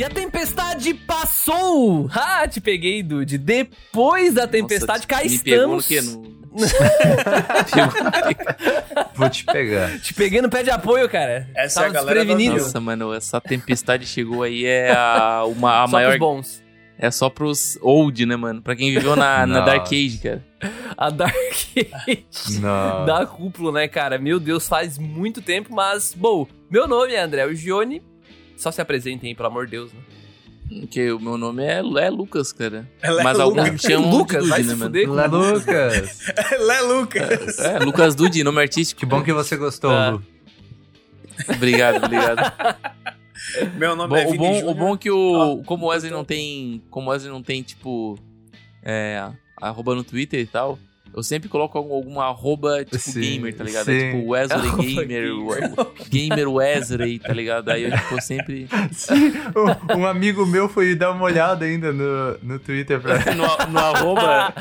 E a tempestade passou! Ah, te peguei, Dude. Depois da tempestade, Nossa, cá me estamos. pegou no quê? No... Vou te pegar. Te peguei no pé de apoio, cara. Essa é a Tava galera desprevenido. das Nossa, mano, essa tempestade chegou aí é a, uma, a Só maior. pros bons. É só pros old, né, mano? Pra quem viveu na, na. Dark Age, cara. A Dark Age Não. da cúpula, né, cara? Meu Deus, faz muito tempo, mas, bom, meu nome é André o Gione. Só se apresentem aí, pelo amor de Deus, né? Porque o meu nome é, é Lucas, cara. É Mas Lucas. alguns me chamam Lucas, vai se né, mano? fuder Lá, Lucas. Lé Lucas. É, Lucas Dude, nome artístico. Que bom que você gostou, Ah. Lu. Obrigado, obrigado. Meu nome Bom, é o, Vini bom, Júnior. o bom é que o. Ah, Como o Wesley não tem. Como o Wesley não tem, tipo. É. Arroba no Twitter e tal. Eu sempre coloco algum, alguma arroba, tipo, Sim, gamer, tá ligado? É tipo Wesley Arroba Gamer, gamer. Wesley, tá ligado? Aí eu, tipo, sempre. Sim, um, um amigo meu foi dar uma olhada ainda no, no Twitter pra. No, no arroba.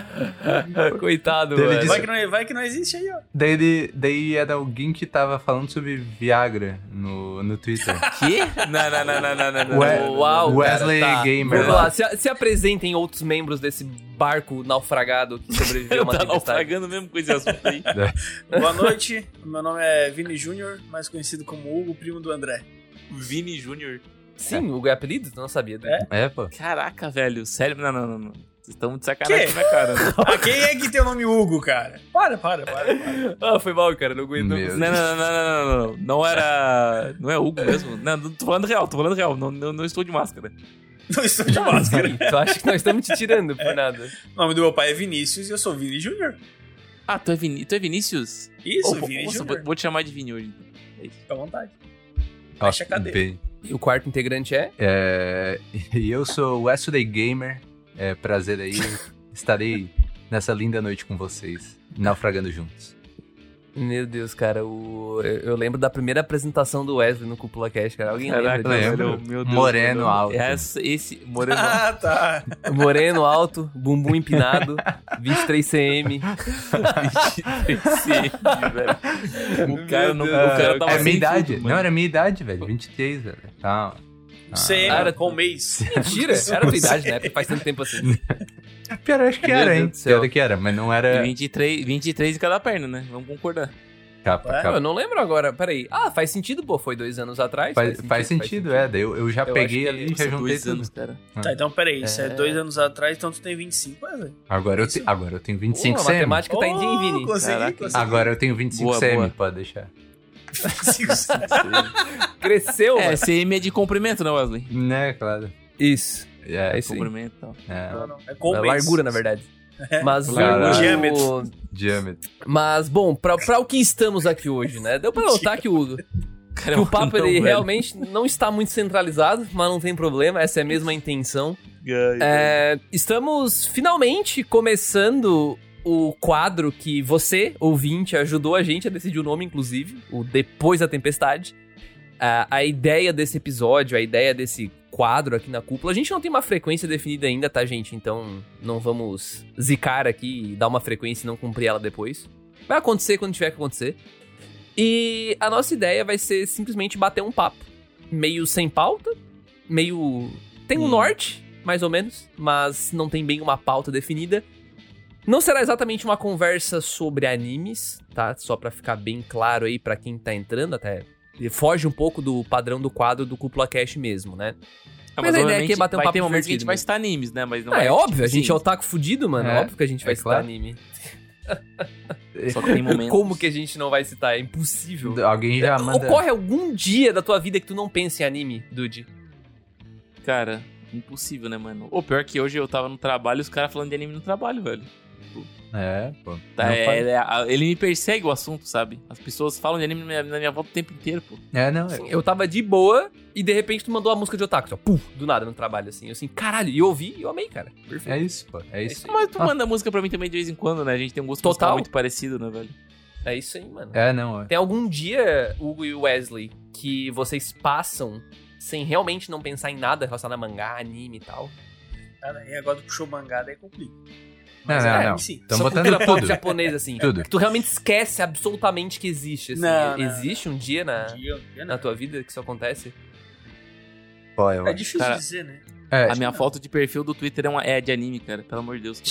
Coitado, mano. disse- Vai que, não, vai que não existe aí, ó. Daí, ele, daí era alguém que tava falando sobre Viagra no, no Twitter. Quê? Não, não, não, não, não, não. não. Ué, Uau, Wesley cara, tá. Gamer. Vamos lá, se, se apresentem outros membros desse barco naufragado que sobreviveu a uma Tá tempestade. naufragando mesmo com esse assunto aí. Boa noite, meu nome é Vini Júnior, mais conhecido como Hugo, primo do André. Vini Júnior. Sim, o é apelido? Tu não sabia. né? É? É, pô. Caraca, velho. Sério? Não, não, não. não. Vocês estão de sacanagem Quê? na cara. né? Ah, quem é que tem o nome Hugo, cara? Para, para, para. para. Ah, foi mal, cara. Não aguento. não. Não, não, não, não, não, não, não. Não era. Não é Hugo mesmo. Não, não tô falando real, tô falando real. Não, não, não estou de máscara. Não estou de máscara. Tu acha que nós estamos te tirando por nada? O nome do meu pai é Vinícius e eu sou Vini Júnior. Ah, tu é, Vini... tu é Vinícius? Isso, Oh, Vini nossa, Júnior. vou, vou te chamar de Vini hoje. então. É isso. Fica à vontade. Baixa a cadeira. bem. E o quarto integrante é? É, eu sou o Wesley Gamer. É prazer aí. Estarei nessa linda noite com vocês, naufragando juntos. Meu Deus, cara, o... eu, eu lembro da primeira apresentação do Wesley no Cúpula Cash, cara. Alguém Caraca, lembra lembro. meu Deus, Moreno mano. alto. Essa, esse. Moreno Ah, tá. Moreno alto, bumbum empinado, 23 cm. Esse, velho. O cara, não, o Meu cara tava é minha sem idade. tudo, não, era minha idade, velho. 23, velho. Calma. Ah, CM, Cara, com mês. Mentira, era a tua idade, né? Porque faz tanto tempo assim. Pior, acho que Meu era, Deus hein? Pior que era, mas não E era 23, 23 em cada perna, né? Vamos concordar. capa, É, capa. eu não lembro agora, peraí. Ah, faz sentido, pô, foi dois anos atrás. Faz, faz sentido, é. Daí eu, eu já Eu peguei ali e já Nossa, juntei dois tudo. anos, cara. Tá, então peraí, isso é É. dois anos atrás, então tu tem 25, Wesley. Agora eu, te, agora eu tenho 25 Pô, a cm. matemática tá em dia, hein, Vini? consegui, consegui. Agora eu tenho 25 Boa, cm, boa. pode deixar. 25 Cresceu, É, mano. CM é de comprimento, né, Wesley? Né, claro. Isso. É, É. Comprimento e tal. é, Não, não, é É largura, na verdade. Mas o... Diâmetro. diâmetro. Mas, bom, pra, pra o que estamos aqui hoje, né? Deu pra notar que o, Cara, que o papo não, ele velho. realmente não está muito centralizado, mas não tem problema, essa é a mesma intenção. É, estamos finalmente começando o quadro que você, ouvinte, ajudou a gente a decidir o nome, inclusive, o Depois da Tempestade. A, a ideia desse episódio, a ideia desse quadro aqui na cúpula, a gente não tem uma frequência definida ainda, tá, gente? Então não vamos zicar aqui e dar uma frequência e não cumprir ela depois. Vai acontecer quando tiver que acontecer. E a nossa ideia vai ser simplesmente bater um papo. Meio sem pauta, meio. Tem um Hum. norte, mais ou menos, mas não tem bem uma pauta definida. Não será exatamente uma conversa sobre animes, tá? Só pra ficar bem claro aí pra quem tá entrando, até foge um pouco do padrão do quadro do Cúpula Cash mesmo, né? Ah, Mas a ideia aqui é bater um papo ter momentos que a gente vai mesmo. citar animes, né? Mas não Ah, vai, é óbvio, a tipo, gente sim. é otaku fudido, mano. É, óbvio que a gente vai é citar claro. anime. Só que tem momentos. Como que a gente não vai citar? É impossível. Alguém já manda. Ocorre algum dia da tua vida que tu não pensa em anime, Dude? Cara, impossível, né, mano? O pior que hoje eu tava no trabalho e os caras falando de anime no trabalho, velho. É, pô. Tá, é- faz- é- ele me persegue o assunto, sabe? As pessoas falam de anime na minha, na minha volta o tempo inteiro, pô. É, não. É, eu tava de boa e de repente tu mandou a música de otaku, só, puf, do nada no trabalho, assim. Eu assim, caralho, e eu ouvi e eu amei, cara. Perfeito. é isso, pô. É isso. Mas tu Ah. manda música pra mim também de vez em quando, né? A gente tem um gosto Total. muito parecido, né, velho? É isso aí, mano. É, não. É. Tem algum dia, Hugo e Wesley, que vocês passam sem realmente não pensar em nada relacionado a mangá, anime e tal? Cara, aí agora tu puxou mangá, daí complica. Não, Mas não, é, não. sim. Botando cultura pop tudo. japonesa, assim. Tudo. Que tu realmente esquece absolutamente que existe, assim. Não, não, existe um dia na, Dia, dia na não. tua vida que isso acontece? Pô, eu É difícil Cara, dizer, né? É, A minha foto de perfil do Twitter é, uma, é de anime, cara. Pelo amor de Deus.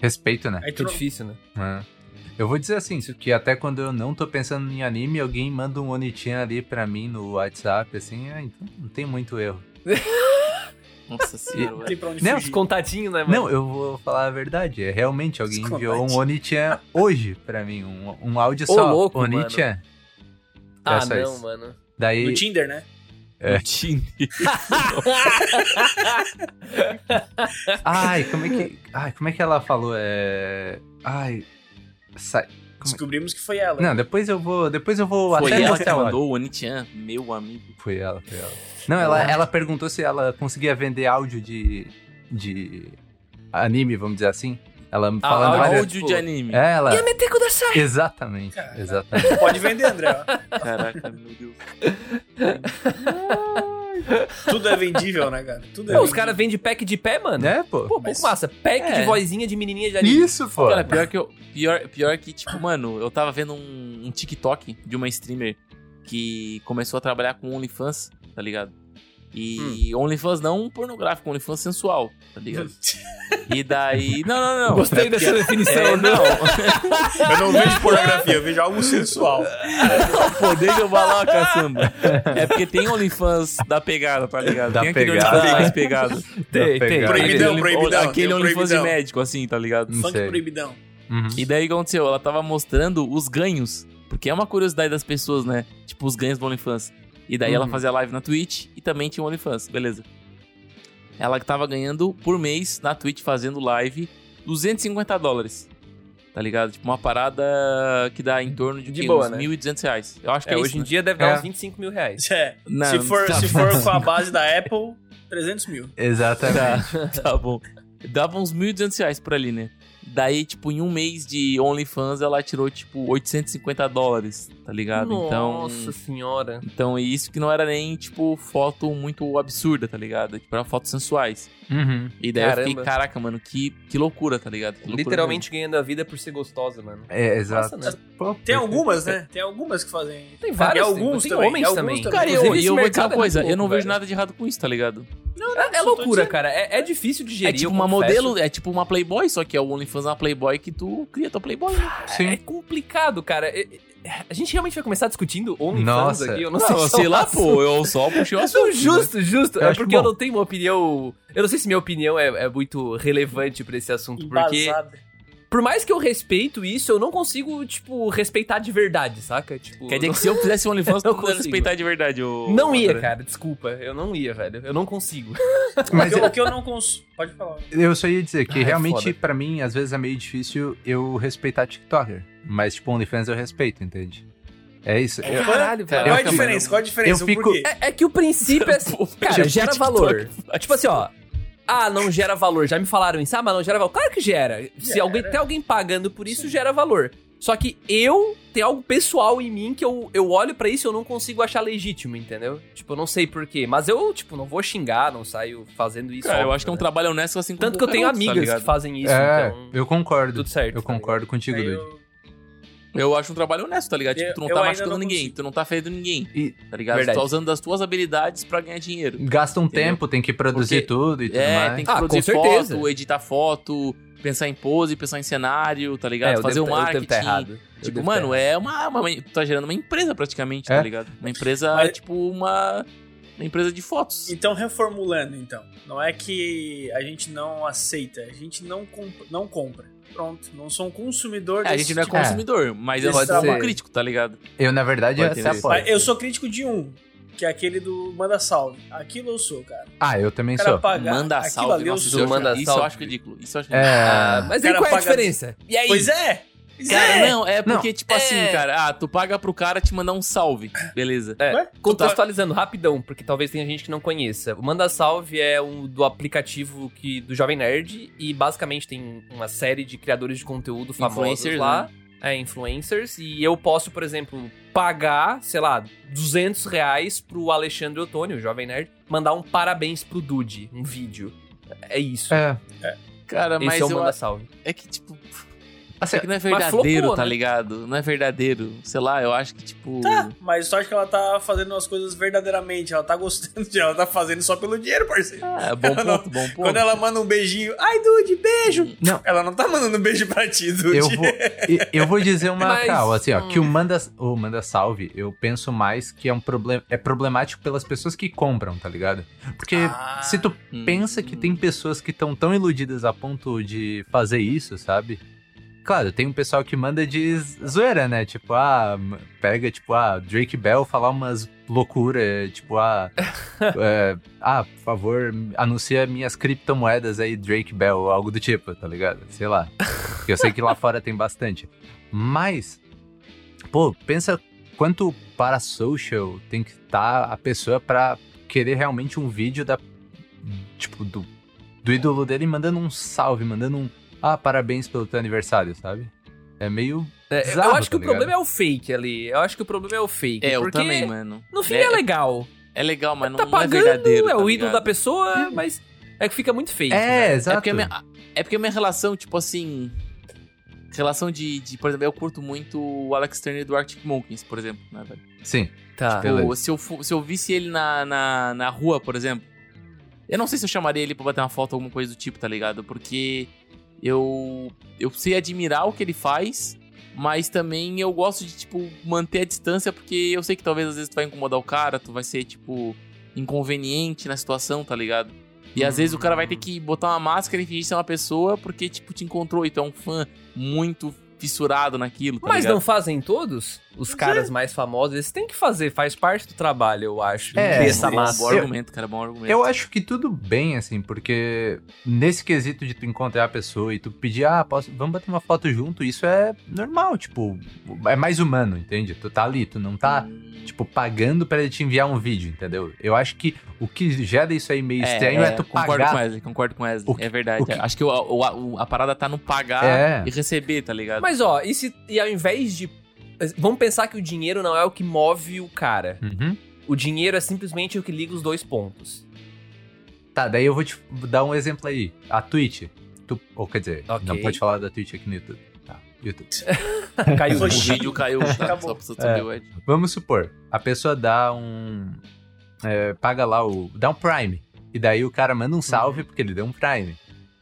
respeito, né? Não- difícil, né? É. Eu vou dizer assim, que até quando eu não tô pensando em anime, alguém manda um Onichan ali pra mim no WhatsApp, assim, é, então não tem muito erro. Nossa senhora, não Não, Os fugir. contatinhos, né, mano? Não, eu vou falar a verdade, é realmente, alguém enviou um. Onichan hoje pra mim, um, um áudio Ô, só, louco, Onichan. ah, não, isso. mano. Daí, No Tinder, né? É. No Tinder. ai, como é que, ai, como é que ela falou, é, ai, sai, Descobrimos que foi ela. não, depois eu vou, depois eu vou Foi até ela que mandou o Onichan, meu amigo. Foi ela, foi ela. Não, ela, ela perguntou se ela conseguia vender áudio de. de. anime, vamos dizer assim. Ela Ah, falando áudio várias. De anime. É, ela. meter Kudasai. Exatamente, Cara. exatamente. Pode vender, André. Caraca, meu Deus. Tudo é vendível, né, cara? Tudo é Pô, os caras vendem pack de pé, mano. Né, pô? Pô, Mas- pouco massa. Pack É. de vozinha de menininha de anime. Isso, pô. Cara, pior que eu. Pior, pior que, tipo, mano, eu tava vendo um, um TikTok de uma streamer que começou a trabalhar com OnlyFans, tá ligado? E Hum. OnlyFans não pornográfico, OnlyFans sensual, tá ligado? E daí. Não, não, não. Gostei É dessa porque- definição, É, não. Eu não vejo pornografia, eu vejo algo sensual. Pô, deixa eu falar uma caçamba. É porque tem OnlyFans da pegada, tá ligado? Da tem aquele pegada. OnlyFans pegado. Tem, tem. Proibidão, Aquele Only- proibidão, tem Aquele OnlyFans de proibidão. médico, assim, tá ligado? Não Funk sei. proibidão. Uhum. E daí o que aconteceu? Ela tava mostrando os ganhos. Porque é uma curiosidade das pessoas, né? Tipo, os ganhos do OnlyFans. E daí ela Uhum. fazia live na Twitch e também tinha o OnlyFans, beleza. Ela tava ganhando por mês na Twitch fazendo live 250 dólares. Tá ligado? Tipo, uma parada que dá em torno de, De quê? boa, uns né? 1.200 reais. Eu acho que É, é, hoje isso, em né? dia deve dar É. uns 25 mil reais. É. Não, se, for, tá se for com a base da Apple, 300 mil. Exatamente. Tá, tá bom. Dava uns 1.200 reais por ali, né? Daí, tipo, em um mês de OnlyFans, ela tirou, tipo, 850 dólares, tá ligado? Nossa Então, senhora. então, e isso que não era nem, tipo, foto muito absurda, tá ligado? Tipo, eram fotos sensuais. Uhum. E daí eu Caramba. fiquei, caraca, mano, que, que loucura, tá ligado? Que loucura Literalmente ganhando a vida por ser gostosa, mano. É, exato. Nossa, né? Tem algumas, né? Tem algumas que fazem. Tem várias, E alguns tem também. homens e alguns também. mesmo. Cara, eu, e eu vou dizer uma mercado é coisa, muito eu não louco, vejo velho. nada de errado com isso, tá ligado? É, é Só tô loucura, cara. É, é difícil de É gerir. tipo eu uma modelo, é tipo uma Playboy, só que é o OnlyFans é uma Playboy que tu cria tua Playboy, né? Sim. É complicado, cara. É- é- A gente realmente vai começar discutindo OnlyFans Nossa. aqui? Eu não, Não, sei sei, se é um lá, assunto. pô, eu só puxei o Não, assunto. né? justo, justo. Eu É porque eu bom. não tenho uma opinião. Eu não sei se minha opinião é, é muito relevante pra esse assunto. Porque, Embasada. Por mais que eu respeito isso, eu não consigo, tipo, respeitar de verdade, saca? Tipo, Quer dizer que se eu fizesse OnlyFans, Eu não consigo. respeitar de verdade o... Não ia, cara, desculpa. Eu não ia, velho. Eu não consigo. Mas o, que eu, o que eu não consigo. Pode falar. eu só ia dizer que Ah, é realmente, pra mim, às vezes é meio difícil eu respeitar TikToker. Mas, tipo, OnlyFans eu respeito, entende? É isso. É, Eu- Caralho, Cara, velho. Qual a diferença? Qual a diferença? eu fico-? É, é que o princípio é. Cara, gera TikTok valor. Tipo assim, ó. Ah, não gera valor. Já me falaram isso. Ah, mas não gera valor. Claro que gera. Se Gera. alguém tem alguém pagando por isso, gera valor. Só que eu tenho algo pessoal em mim que eu, eu olho pra isso e eu não consigo achar legítimo, entendeu? Tipo, eu não sei porquê. Mas eu, tipo, não vou xingar, não saio fazendo isso. Cara, eu óbvio, acho que é um né? trabalho honesto assim Tanto que eu tenho outro, tá amigas ligado? que fazem isso, é, então. eu concordo. Tudo certo. Eu tá ligado? concordo contigo, Aí Dude. Eu- acho um trabalho honesto, tá ligado? Tipo, tu não eu tá machucando não ninguém, tu não tá ferindo ninguém, E tá ligado? Verdade. Tu tá usando das tuas habilidades pra ganhar dinheiro. gasta um Entendeu? tempo, tem que produzir Porque- tudo e tudo É, mais. tem que Ah, produzir com certeza. foto, editar foto, pensar em pose, pensar em cenário, tá ligado? É, Fazer devo o tá- marketing. tá errado. Tipo, mano, tá é uma, uma- Tu tá gerando uma empresa praticamente, É. tá ligado? Uma empresa, Mas- tipo, uma. Uma empresa de fotos. Então, reformulando, então. Não é que a gente não aceita, a gente não, comp- não compra. Pronto, não sou um consumidor É, a gente não é tipo. consumidor, mas eu sou um crítico, tá ligado? Eu, na verdade. Mas eu sou crítico de um, que é aquele do Manda Salve. Aquilo eu sou, cara. Ah, eu também sou. pagar Manda aquilo salve, ali eu nossa, sou. isso, eu Manda acho- isso eu acho ridículo. Isso eu acho É. ridículo. Ah, mas aí qual é a diferença? E aí? Pois é! Cara, é. não, é porque, Não. tipo assim, É. cara, ah, tu paga pro cara te mandar um salve, beleza. É, contextualizando rapidão, porque talvez tenha gente que não conheça. O Manda Salve é um do aplicativo que, do Jovem Nerd e basicamente tem uma série de criadores de conteúdo famosos Influencers, lá. É, influencers. E eu posso, por exemplo, pagar, sei lá, 200 reais pro Alexandre Ottoni, o Jovem Nerd, mandar um parabéns pro Dude, um vídeo. É isso. É, Cara, mas Esse é o eu Manda Salve. é que, tipo, Assim, É que não é verdadeiro, flopou, tá né? ligado? Não é verdadeiro. Sei lá, eu acho que, tipo. Tá, mas tu acha que ela tá fazendo as coisas verdadeiramente, ela tá gostando de ela tá fazendo só pelo dinheiro, parceiro. Ah, bom Ela não- ponto, bom ponto. Quando ela manda um beijinho, ai, Dude, beijo! Não. Ela não tá mandando um beijo pra ti, Dude. eu vou, eu vou dizer uma Mas, real, assim, ó, hum. que o manda, o manda salve, eu penso mais que é um problema, é problemático pelas pessoas que compram, tá ligado? Porque Ah. se tu Hum. pensa que tem pessoas que estão tão iludidas a ponto de fazer isso, sabe? Claro, tem um pessoal que manda de zoeira, né? Tipo, ah, pega, tipo, ah, Drake Bell falar umas loucuras, tipo, ah, é, ah, por favor, anuncia minhas criptomoedas aí, Drake Bell, ou algo do tipo, tá ligado? Sei lá. Eu sei que lá fora tem bastante. Mas, pô, pensa quanto para social tem que estar a pessoa pra querer realmente um vídeo da, tipo, do, do ídolo dele mandando um salve, mandando um, ah, parabéns pelo teu aniversário, sabe? É meio É, eu bizarro, acho que tá o problema é o fake ali. Eu acho que o problema é o fake. É, eu também, mano. No fim é, legal. É legal, mas não, tá não é pagando, verdadeiro. é tá o ídolo da pessoa, mas é que fica muito fake. É, né? exato. É porque, a minha, é porque a minha relação, tipo assim. Relação de, de, por exemplo, eu curto muito o Alex Turner do Arctic Monkeys, por exemplo, né, velho? Sim. Tá. Beleza. Tipo, se eu, se eu visse ele na, na, na rua, por exemplo, eu não sei se eu chamaria ele pra bater uma foto ou alguma coisa do tipo, tá ligado? Porque eu, eu sei admirar o que ele faz, mas também eu gosto de, tipo, manter a distância, porque eu sei que talvez às vezes tu vai incomodar o cara, tu vai ser, tipo, inconveniente na situação, tá ligado? E às vezes o cara vai ter que botar uma máscara e fingir ser uma pessoa porque, tipo, te encontrou e tu é um fã muito fissurado naquilo, tá Mas ligado? não fazem todos? Os caras mais famosos, eles têm que fazer, faz parte do trabalho, eu acho. É, essa bom, massa. bom argumento, cara, bom argumento. Eu acho que tudo bem, assim, porque nesse quesito de tu encontrar a pessoa e tu pedir, ah, posso, vamos bater uma foto junto, isso é normal, tipo, é mais humano, entende? Tu tá ali, tu não tá, tipo, pagando pra ele te enviar um vídeo, entendeu? Eu acho que o que gera isso aí meio estranho é, tu concordo pagar. com Wesley, concordo com Wesley. O que- é verdade. o que- Acho que o- o- o- a parada tá no pagar É. e receber, tá ligado? Mas ó, e, se, e ao invés de. Vamos pensar que o dinheiro não é o que move o cara. Uhum. O dinheiro é simplesmente o que liga os dois pontos. Tá, daí eu vou te dar um exemplo aí. A Twitch. Tu, ou quer dizer, Ok. não pode falar da Twitch aqui no YouTube. Tá, YouTube. Caiu. o vídeo caiu, tá? Acabou. Só É. o Ed. Vamos supor, a pessoa dá um. é, paga lá o. dá um Prime. E daí o cara manda um salve porque ele deu um Prime.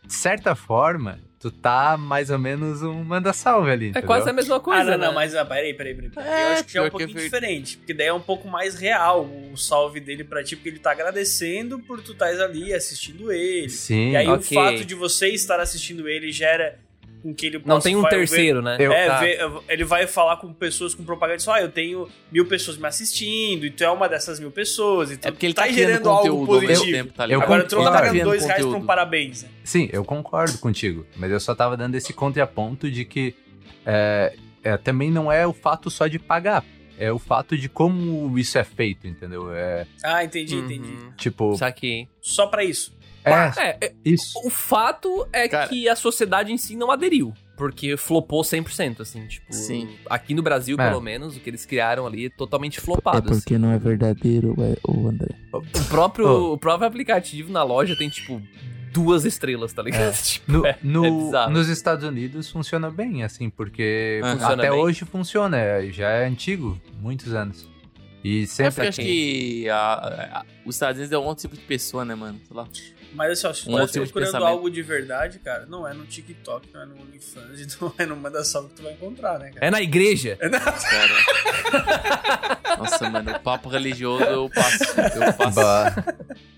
De certa forma, tu tá mais ou menos um manda salve ali. É entendeu? quase a mesma coisa, ah, não, né? não, mas ah, peraí, peraí, peraí. peraí. É, eu acho que já é um é pouquinho diferente. Porque daí é um pouco mais real o salve dele pra ti, porque ele tá agradecendo por tu estás ali assistindo ele. Sim. E aí ok. o fato de você estar assistindo ele gera com que ele possa Não tem um terceiro, né? Eu- É, Tá. ver- ele vai falar com pessoas com propaganda e diz, ah, eu tenho mil pessoas me assistindo, e tu é uma dessas mil pessoas, e tu É porque ele tá tá gerando algo conteúdo positivo. tempo, tá Eu ligado? Agora tu não tá pagando dois reais por um conteúdo. parabéns, né? Sim, eu concordo contigo. Mas eu só tava dando esse contraponto de que é, é, também não é o fato só de pagar. É o fato de como isso é feito, entendeu? É Ah, entendi, Uhum. entendi. tipo. Saquei. Só pra isso. É, É, é, isso. o fato é Cara- que a sociedade em si não aderiu. Porque flopou 100%, assim, tipo... Sim. Aqui no Brasil, É. pelo menos, o que eles criaram ali é totalmente flopado, assim. não é verdadeiro, o André. O próprio, Oh. o próprio aplicativo na loja tem, tipo, duas estrelas, tá ligado? Tipo, No, é- no- é nos Estados Unidos funciona bem, assim, porque. Funciona até bem. hoje funciona. é- Já é antigo, muitos anos. E É sempre porque acho aqui. que a- a- os Estados Unidos é um outro tipo de pessoa, né, mano? Sei lá. Mas assim, ó, se tu Um tá tipo de procurando algo de verdade, cara, não é no TikTok, não é no OnlyFans, não é no Manda Salve que tu vai encontrar, né, cara? É na igreja. Cara. Nossa, mano, o papo religioso eu passo. Eu passo. Bah.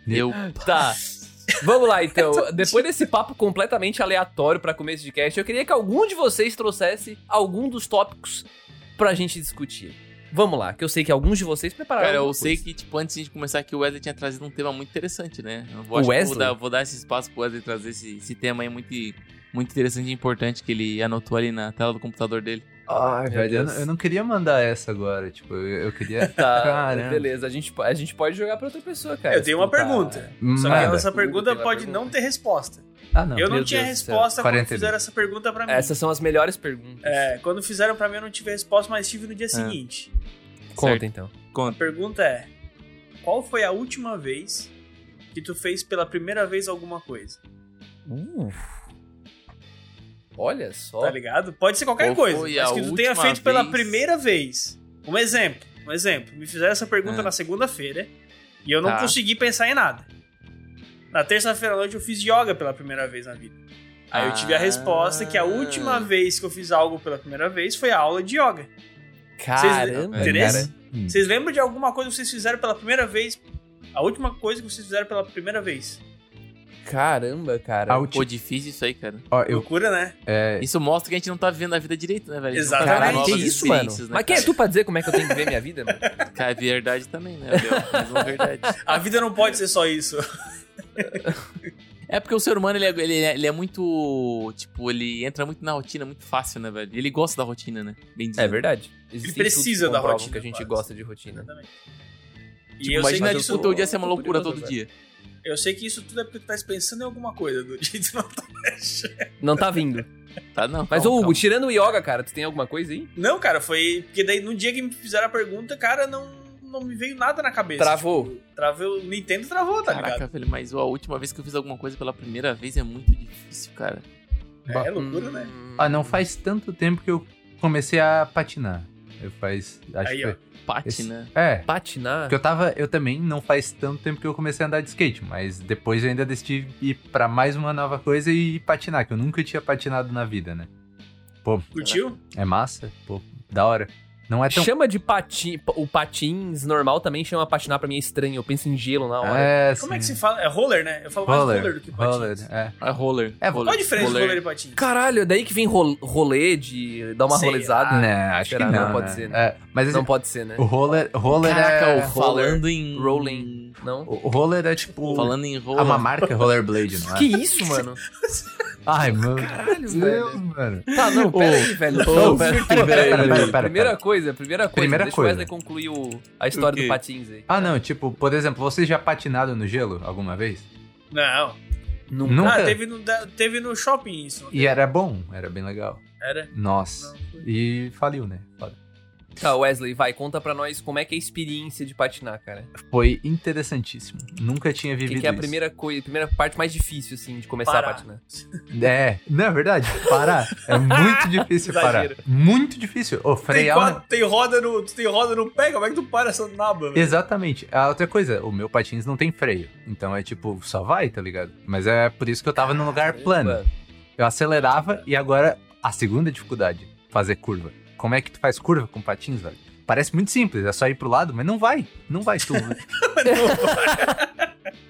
Eu. Tá. Vamos lá, então. Depois desse papo completamente aleatório pra começo de cast, eu queria que algum de vocês trouxesse algum dos tópicos pra gente discutir. Vamos lá, que eu sei que alguns de vocês prepararam. Cara, eu alguma sei coisa. que, tipo, antes de começar aqui, o Wesley tinha trazido um tema muito interessante, né? Eu vou, O Wesley? vou, dar, vou dar esse espaço pro Wesley trazer esse, esse tema aí muito, muito interessante e importante que ele anotou ali na tela do computador dele. Ai, Meu velho, eu, eu não queria mandar essa agora. Tipo, eu, eu queria. Tá, Caramba. beleza. A gente, a gente pode jogar pra outra pessoa, cara. Eu tenho uma tá- pergunta. Só que essa pergunta pode pergunta. não ter resposta. Ah, não. eu não meu tinha Deus resposta quando 42. fizeram essa pergunta pra mim. Essas são as melhores perguntas. É, quando fizeram pra mim eu não tive resposta, mas tive no dia seguinte. Conta Certo. então. A Conta. pergunta é: Qual foi a última vez que tu fez pela primeira vez alguma coisa? Olha só. Tá ligado? Pode ser qualquer Qual coisa. Mas que tu tenha feito pela vez? primeira vez. Um exemplo. Um exemplo. Me fizeram essa pergunta Ah. na segunda-feira e eu não Tá. consegui pensar em nada. Na terça-feira à noite eu fiz yoga pela primeira vez na vida. Aí eu tive a Ah. resposta que a última vez que eu fiz algo pela primeira vez foi a aula de yoga. Caramba, Interessa? cara. Hum. Vocês lembram de alguma coisa que vocês fizeram pela primeira vez? A última coisa que vocês fizeram pela primeira vez? Caramba, cara. Ulti- Pô, difícil isso aí, cara. Ó, eu, Loucura, né? é, Isso mostra que a gente não tá vivendo a vida direito, né, velho? Tá Exatamente. Caralho, que isso, mano? né, Mas quem é tu pra dizer como é que eu tenho que ver minha vida, mano? Cara, é verdade também, né, uma verdade. A vida não pode ser só isso. É porque o ser humano, ele é, ele, é, ele é muito... Tipo, ele entra muito na rotina, muito fácil, né, velho? Ele gosta da rotina, né? Bem É verdade. Existem precisa estudos que da rotina, que a gente Fábio. gosta de rotina. Exatamente. E Tipo, eu sei imagina que que isso, o teu dia ser uma tô loucura todo agora. dia. Eu sei que isso tudo é porque tu tá pensando em alguma coisa, do jeito não tá Não tá vindo. Tá, não. Mas, calma, ô Hugo, calma. tirando o yoga, cara, tu tem alguma coisa aí? Não, cara, foi. Porque daí no dia que me fizeram a pergunta, cara, não, não me veio nada na cabeça. Travou. Tipo, travou. O Nintendo travou, tá Caraca, ligado? velho, mas ó, a última vez que eu fiz alguma coisa pela primeira vez é muito difícil, cara. É loucura, Hum, né? ah, não faz tanto tempo que eu comecei a patinar. Eu faz. Acho Aí, que foi. Pate, Esse-? É. Patinar? Porque eu tava. Eu também não faz tanto tempo que eu comecei a andar de skate, mas depois eu ainda decidi ir pra mais uma nova coisa e patinar, que eu nunca tinha patinado na vida, né? Pô, Curtiu? é massa? Pô, da hora. Não é tão. Chama de patin... O patins normal também chama patinar pra mim é estranho. Eu penso em gelo na hora. É, Como é que sim. se fala? É roller, né? Eu falo mais roller, Roller, do que patins. roller, é. É roller. É, roller. Qual a diferença de roller e patins? Caralho, daí que vem ro- rolê de dar uma Sei rolezada. né, acho será? que não, Não pode né? ser, né? É, mas Não assim, pode ser, né? o roller, roller Caraca, é... o falando em... Rolling. Não? O roller é tipo... Falando em É roller. uma marca rollerblade, não é? Que isso, mano? Ai, mano. Caralho, Deus, velho. mano. Tá, não, pera aí, velho. Ô, Não, pera- pera, pera, pera, pera, pera, Primeira coisa, primeira coisa. Primeira Deixa coisa. o Wesley concluir o- a história do patins aí. Ah, não, tipo, por exemplo, vocês já patinaram no gelo alguma vez? Não. Nunca. Nunca? Ah, teve no, teve no shopping isso. E era bom, era bem legal. Era? Nossa. Não. E faliu, né? Foda. Tá, Wesley, vai, conta pra nós como é que é a experiência de patinar, cara. Foi interessantíssimo. Nunca tinha O vivido que, que é a isso. primeira coisa, a primeira parte mais difícil, assim, de começar Parar. a patinar? É, não é verdade? Parar. É muito difícil parar. Exagero. Muito difícil. Ô, Tem, frear... quatro- tem roda no, tu tem roda no pé, como é que tu para essa naba, velho? Exatamente. A outra coisa, o meu patins não tem freio. Então é tipo, só vai, tá ligado? Mas é por isso que eu tava num lugar plano. Eu acelerava e agora a segunda dificuldade, fazer curva. Como é que tu faz curva com patins, velho? Parece muito simples, é só ir pro lado, mas não vai. Não vai, tu.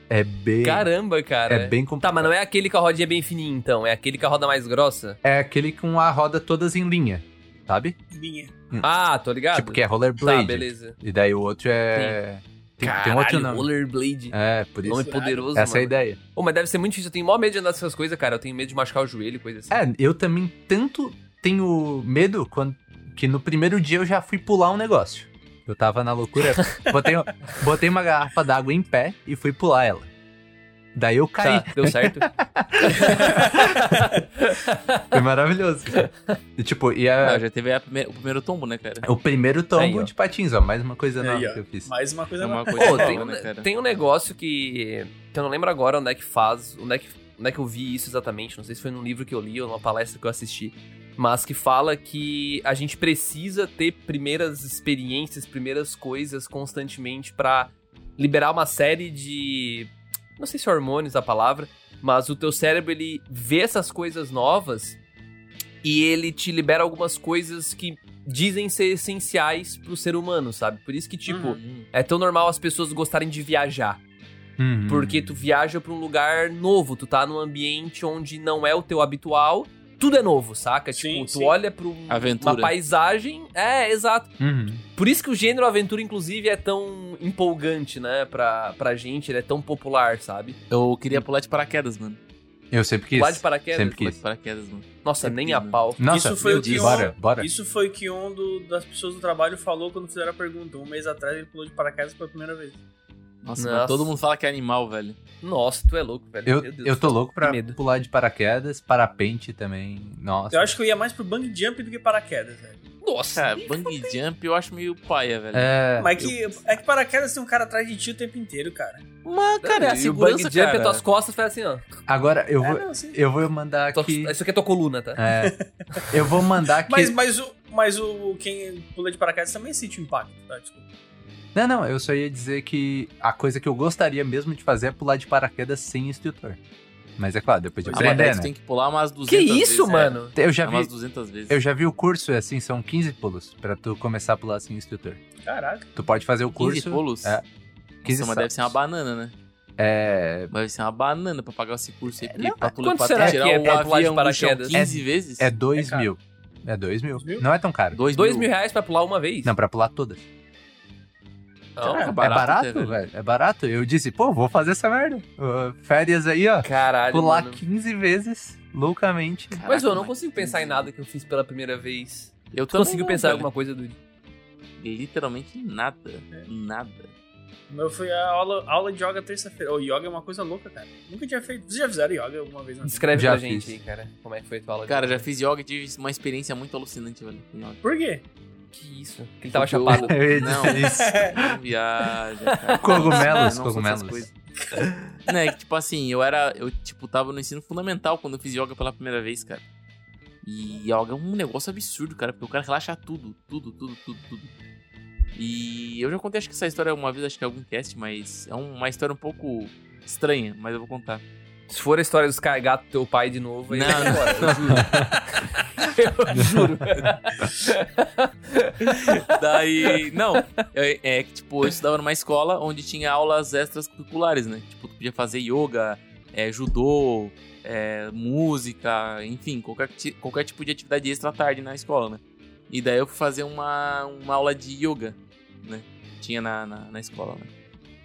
é bem. Caramba, cara. é bem Tá, complicado. mas não é aquele com a rodinha bem fininha, então. É aquele com a roda mais grossa? É aquele com a roda todas em linha, sabe? Minha. Ah, tô ligado. Tipo, que é rollerblade. Tá, beleza. E daí o outro é. Tem, tem um outro Caralho, nome. rollerblade. É, por isso. Nome poderoso, Essa é a mano. ideia. Ô, mas deve ser muito difícil. Eu tenho maior medo de andar nessas coisas, cara. Eu tenho medo de machucar o joelho e coisa assim. É, eu também tanto tenho medo quando, que no primeiro dia eu já fui pular um negócio. Eu tava na loucura, botei, botei uma garrafa d'água em pé e fui pular ela. Daí eu caí. Tá, deu certo? Foi maravilhoso. E, tipo, e a- Ah, já teve a primeira- o primeiro tombo, né, cara? o primeiro tombo Aí, de patins, ó. Mais uma coisa nova Aí, que eu fiz. Mais uma coisa É uma nova. coisa Pô, nova, tem, um, né, cara? tem um negócio que, que eu não lembro agora onde é que faz, onde é que, onde é que eu vi isso exatamente. Não sei se foi num livro que eu li ou numa palestra que eu assisti. Mas que fala que a gente precisa ter primeiras experiências, primeiras coisas constantemente pra liberar uma série de. Não sei se é hormônios a palavra, mas o teu cérebro ele vê essas coisas novas e ele te libera algumas coisas que dizem ser essenciais pro ser humano, sabe? Por isso que, tipo, Hum. é tão normal as pessoas gostarem de viajar. Uhum. Porque tu viaja pra um lugar novo, tu tá num ambiente onde não é o teu habitual, tudo é novo, saca? Sim, tipo, tu sim. olha pra um- Aventura. uma paisagem. É, exato. Uhum. Por isso que o gênero aventura, inclusive, é tão empolgante, né? Pra, pra gente, ele é tão popular, sabe? Eu queria pular de paraquedas, mano. Eu sempre quis. Pular de paraquedas. Sempre Pular quis. de paraquedas, mano. Nossa, Sempre nem quis, a pau. Nossa, Isso foi o que Bora, bora. Isso foi o que um do- das pessoas do trabalho falou quando fizeram a pergunta. Um mês atrás ele pulou de paraquedas pela primeira vez. Nossa, Nossa. mano, todo mundo fala que é animal, velho. Nossa, tu é louco, velho. Eu, Meu Deus eu tô louco pra medo. pular de paraquedas, parapente também. Nossa. Eu acho que eu ia mais pro bang jump do que paraquedas, velho. Nossa. Cara, bang jump eu acho meio paia, velho. É. Mas é que, é que paraquedas tem um cara atrás de ti o tempo inteiro, cara. Mas, cara, é a e o bang segurança, jump, cara. as tuas costas faz assim, ó. Agora eu É, vou, não, assim. eu vou mandar aqui. Isso aqui é tua coluna, tá? É, eu vou mandar aqui. Mas, mas, o, mas o quem pula de paraquedas também sente o impacto, tá? Desculpa. Não, não, eu só ia dizer que a coisa que eu gostaria mesmo de fazer é pular de paraquedas sem instrutor. Mas é claro, depois de mas daí aprender, tu né? tem que pular umas 200 Que vezes. isso, é. mano? Eu já É umas vi, 200 vezes. eu já vi o curso, é assim, são 15 pulos pra tu começar a pular sem instrutor. Caraca. Tu pode fazer o 15 curso. pulos? É. 15 Nossa, mas deve ser uma banana, né? É, Deve ser uma banana pra pagar esse curso aí. Porque não, pra, tu, quanto pra será tirar que é o pra pular de paraquedas? 15 vezes? é 2 É caro. mil. É 2 mil. mil? Não é tão caro. 2 Dois mil reais pra pular uma vez? Não, pra pular todas. Não. É é barato barato, até, velho. É barato. Eu disse, pô, vou fazer essa merda. Uh, férias aí, ó. Caralho, Pular mano. 15 vezes, loucamente. Mas eu não Caraca, consigo pensar em nada que eu fiz pela primeira vez. Eu Tu não, pensar em alguma coisa, Dude? Literalmente nada. É. Nada. O meu foi a aula, aula de yoga terça-feira. O yoga é uma coisa louca, cara. Nunca tinha feito. Vocês já fizeram yoga alguma vez na vida? Descreve Já pra gente aí, cara. Como é que foi a tua aula de Cara, já fiz yoga e tive uma experiência muito alucinante, velho. Por quê? Que isso? Que ele tava chapado. Eu ia Não. dizer isso. Não viaja, cara. Cogumelos, Não cogumelos. essas coisas. Não, é que, tipo assim, eu era. Eu, tipo, tava no ensino fundamental quando eu fiz yoga pela primeira vez, cara. E yoga é um negócio absurdo, cara, porque o cara relaxa tudo, tudo, tudo, tudo, tudo. E eu já contei, acho que essa história uma vez, acho que é algum cast, mas é uma história um pouco estranha, mas eu vou contar. Se for a história dos carregar do teu pai de novo, aí Não, vai não. embora, eu juro. eu juro. Daí, não, é, é que, tipo, eu estudava numa escola onde tinha aulas extras curriculares, né? Tipo, tu podia fazer yoga, é, judô, é, música, enfim, qualquer, qualquer tipo de atividade extra à tarde na escola, né? E daí eu fui fazer uma, uma aula de yoga, né? Tinha na, na, na escola, né?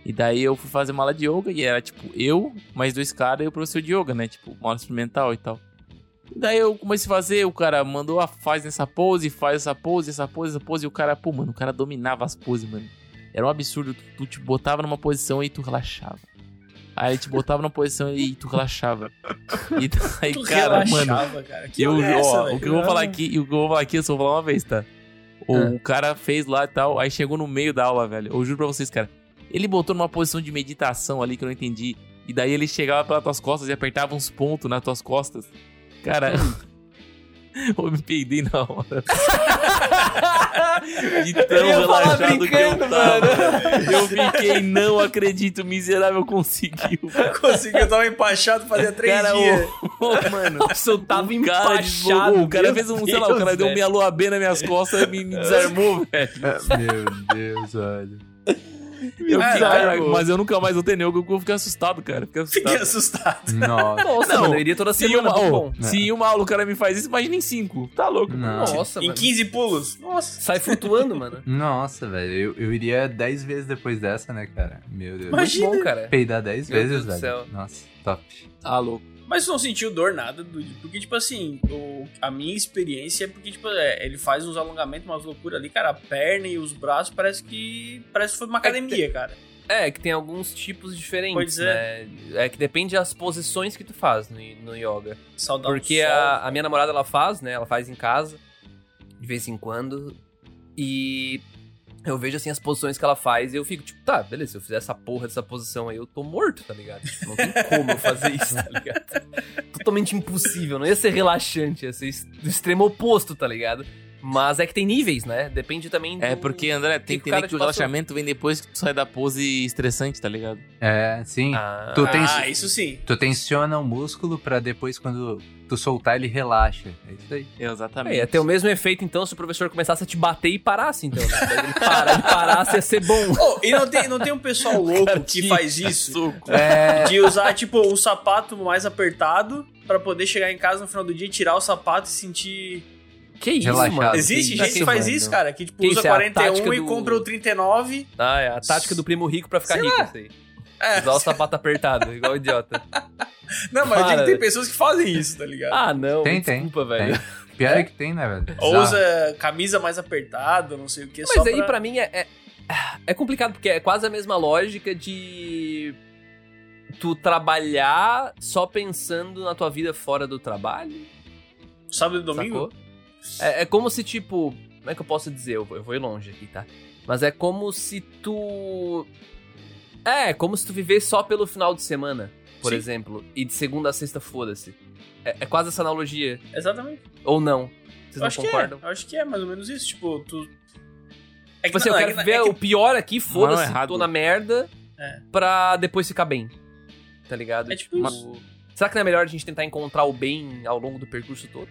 E daí eu fui fazer uma aula de yoga e era, tipo, eu, mais dois caras e o professor de yoga, né? Tipo, uma aula experimental e tal. E daí eu comecei a fazer, o cara mandou, ah, faz essa pose, faz essa pose, essa pose, essa pose, e o cara, pô, mano, o cara dominava as poses, mano. Era um absurdo, tu, tu te botava numa posição e tu relaxava. Aí ele te botava numa posição e tu relaxava. E daí, Tu cara, mano, relaxava, cara. Que eu, é essa, o que eu vou falar aqui, e o que eu vou falar aqui, eu só vou falar uma vez, tá? O, Ah. o cara fez lá e tal, aí chegou no meio da aula, velho. Eu juro pra vocês, cara. Ele botou numa posição de meditação ali que eu não entendi. E daí ele chegava pelas tuas costas e apertava uns pontos nas tuas costas. Cara, eu me peidei na hora. De tão Eu relaxado que eu tava. Eu fiquei, não acredito, miserável conseguiu. Conseguiu, eu tava empachado fazia três Cara, dias. ô, ô, mano. Nossa, eu tava empachado. O cara fez um, sei lá, o cara Deus, deu velho. minha lua B nas minhas costas e me, me desarmou, velho. Meu Deus, olha. Eu não, cara, mas eu nunca mais vou ter neuro, eu fiquei assustado, cara. Fiquei Fiquei assustado. assustado. Nossa. Nossa, Não, mano, eu iria toda Se em semana, uma, ô, bom. se em uma aula o cara me faz isso, imagina em cinco. Tá louco. Não. Nossa, em mano. 15 pulos. Nossa. Sai flutuando, mano. Nossa, velho. Eu, eu iria 10 vezes depois dessa, né, cara? Meu Deus. Imagina. Muito bom, cara. Peidar 10 Meu vezes, Deus do velho. céu. Nossa, top. Tá louco. Mas não sentiu dor nada, Dude? Porque, tipo assim, o- a minha experiência é porque, tipo, é, ele faz uns alongamentos, umas loucuras ali, cara. A perna e os braços parece que. Parece que foi uma academia, cara. É, que tem alguns tipos diferentes, Pois né? É que depende das posições que tu faz no, no yoga. Saudar Porque sol. a, a minha namorada, ela faz, né? Ela faz em casa, de vez em quando. E eu vejo, assim, as posições que ela faz e eu fico, tipo, tá, beleza, se eu fizer essa porra dessa posição aí, eu tô morto, tá ligado? Tipo, não tem como eu fazer isso, tá ligado? Totalmente impossível, não ia ser relaxante, ia ser do extremo oposto, tá ligado? Mas é que tem níveis, né? Depende também do... É porque, André, tem que que entender te que o passou. relaxamento vem depois que tu sai da pose estressante, tá ligado? É, sim. Ah, Tu tem- Ah, isso sim. Tu tensiona o músculo pra depois, quando tu soltar, ele relaxa. É isso aí. Exatamente. É, ia ter o mesmo efeito, então, se o professor começasse a te bater e parasse, então. Né? Ele parar, ele parasse, ia ser bom. Oh, e não tem, não tem um pessoal louco Cara, que faz isso? É. De usar, tipo, um sapato mais apertado pra poder chegar em casa no final do dia e tirar o sapato e sentir. Que isso, Relaxado. mano? Existe gente que faz mano? isso, cara. Que, tipo, Que usa é a 41 tática e do- compra o 39. Ah, é a tática do primo rico pra ficar Sei rico, lá. aí. É. Usar o sapato apertado, igual idiota. Não, mas eu digo que tem pessoas que fazem isso, tá ligado? Ah, não, Tem, me tem. desculpa, velho. Tem. Pior é que tem, né, velho? Ou usa camisa mais apertada, não sei o que. Mas só aí, pra... pra mim, é, é- É complicado, porque é quase a mesma lógica de. Tu trabalhar só pensando na tua vida fora do trabalho. Sábado e domingo? Sacou? É, é como se, tipo. Como é que eu posso dizer? Eu vou, eu vou ir longe aqui, tá? Mas é como se tu. É, como se tu viver só pelo final de semana, por Sim. exemplo. E de segunda a sexta, foda-se. É, é quase essa analogia. Exatamente. Ou não? Vocês Eu não acho concordam? que é. Eu acho que é mais ou menos isso. Tipo, tu. É Tipo assim, eu não, é quero que- ver é que- o pior aqui, Mano, foda-se, tô na merda, É. pra depois ficar bem. Tá ligado? É tipo isso. Será que não é melhor a gente tentar encontrar o bem ao longo do percurso todo?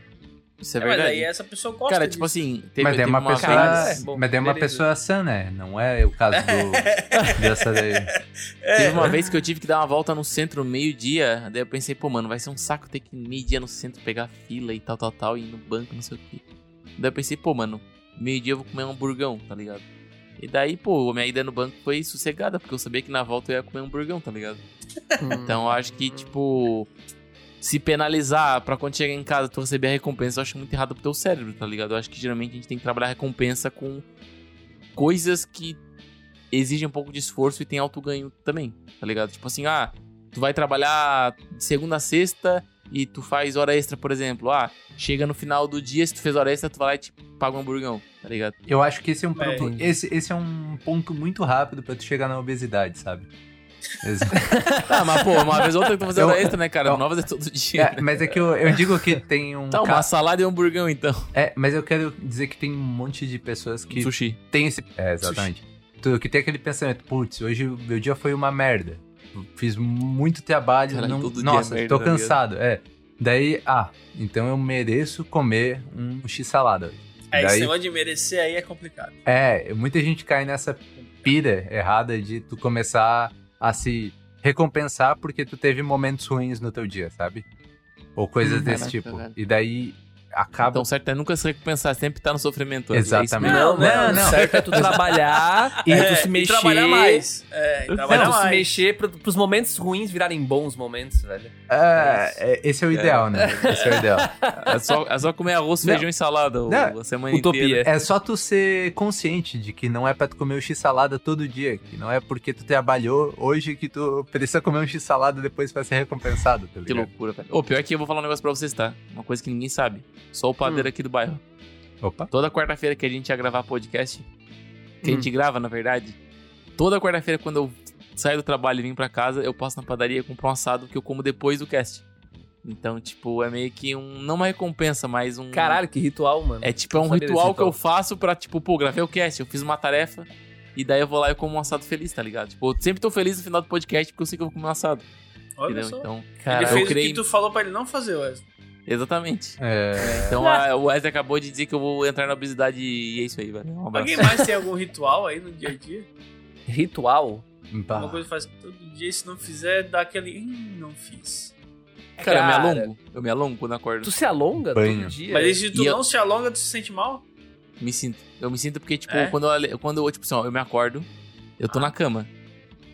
Isso é É, mas verdade. aí essa pessoa gosta Cara, disso. tipo assim, teve, mas é uma uma pessoa, vez- É, bom, mas é uma beleza. pessoa sã, né? Não é o caso do, dessa daí. É. Teve uma vez que eu tive que dar uma volta no centro meio-dia. Daí eu pensei, pô, mano, vai ser um saco ter que ir meio-dia no centro pegar fila e tal, tal, tal, e ir no banco, não sei o quê. Daí eu pensei, pô, mano, meio-dia eu vou comer um hamburgão, tá ligado? E daí, pô, a minha ida no banco foi sossegada, porque eu sabia que na volta eu ia comer um hamburgão, tá ligado? Então eu acho que, tipo, se penalizar pra quando chegar em casa tu receber a recompensa, eu acho muito errado pro teu cérebro, tá ligado? Eu acho que geralmente a gente tem que trabalhar a recompensa com coisas que exigem um pouco de esforço e tem alto ganho também, tá ligado? Tipo assim, ah, tu vai trabalhar de segunda a sexta e tu faz hora extra, por exemplo. Ah, chega no final do dia, se tu fez hora extra, tu vai lá e te paga um hamburgão, tá ligado? Eu acho que esse é um, É, propo- esse, esse é um ponto muito rápido pra tu chegar na obesidade, sabe? Esse- Tá, mas pô, uma vez ou outra tu Eu- hora extra, né, cara? eu- Não vai fazer todo dia. É, mas é que eu, eu digo que tem um. Tá, ca- uma salada e um hamburgão, então. É, mas eu quero dizer que tem um monte de pessoas que Sushi. tem esse. É, exatamente. Tu, que tem aquele pensamento, putz, hoje o meu dia foi uma merda. Fiz muito trabalho. Caralho, não- todo dia Nossa, é merda, tô tá cansado. É. Daí, ah, então eu mereço comer um x-salada. É, esse Daí, negócio de merecer aí é complicado. é, muita gente cai nessa pira errada de tu começar a se recompensar porque tu teve momentos ruins no teu dia, sabe? Ou coisas Hum, desse tipo. velho. E daí acaba. Então, certo é nunca se recompensar, sempre tá no sofrimento. É Exatamente. Não, não, Não, não. Certo é tu trabalhar e É, tu se e mexer. trabalhar mais. É, e Não, trabalhar tu se mais. mexer pro, pros momentos ruins virarem bons momentos, velho. É, é, esse é o ideal, né? Esse é o ideal. É só, é só comer arroz, Não. feijão e salada Não. a semana Utopia. inteira. É só tu ser consciente de que não é pra tu comer o x-salada todo dia, que não é porque tu trabalhou hoje que tu precisa comer um x-salada depois pra ser recompensado, tá Que ligado? loucura, velho. O pior é que eu vou falar um negócio pra vocês, tá? Uma coisa que ninguém sabe. Só o padeiro aqui do bairro. Opa. Toda quarta-feira que a gente ia gravar podcast, que a Hum. gente grava, na verdade, toda quarta-feira quando eu saio do trabalho e vim pra casa, eu passo na padaria e compro um assado que eu como depois do cast. Então, tipo, é meio que um. Não uma recompensa, mas um. Caralho, que ritual, mano. É tipo, é um desse ritual que eu ritual. faço pra, tipo, pô, gravei o cast, eu fiz uma tarefa. E daí eu vou lá e como um assado feliz, tá ligado? Tipo, eu sempre tô feliz no final do podcast porque eu sei que eu vou comer um assado. Olha entendeu? só. Então, Ele Caralho. eu fez o que tu falou pra ele não fazer, Wesley. Exatamente. É, Então a- o Wesley acabou de dizer que eu vou entrar na obesidade e é isso aí, velho. Um. Alguém mais tem algum ritual aí no dia a dia? Ritual? bah. Uma coisa que faz todo dia, se não fizer, dá aquele. Hum, não fiz. Cara, eu me Cara. alongo. Eu me alongo quando acordo. Tu se alonga Banho. todo dia? Mas se tu E eu- não se alonga, tu se sente mal? Me sinto. Eu me sinto porque, tipo, É? quando, eu, quando eu, tipo assim, ó, eu me acordo, eu tô na cama.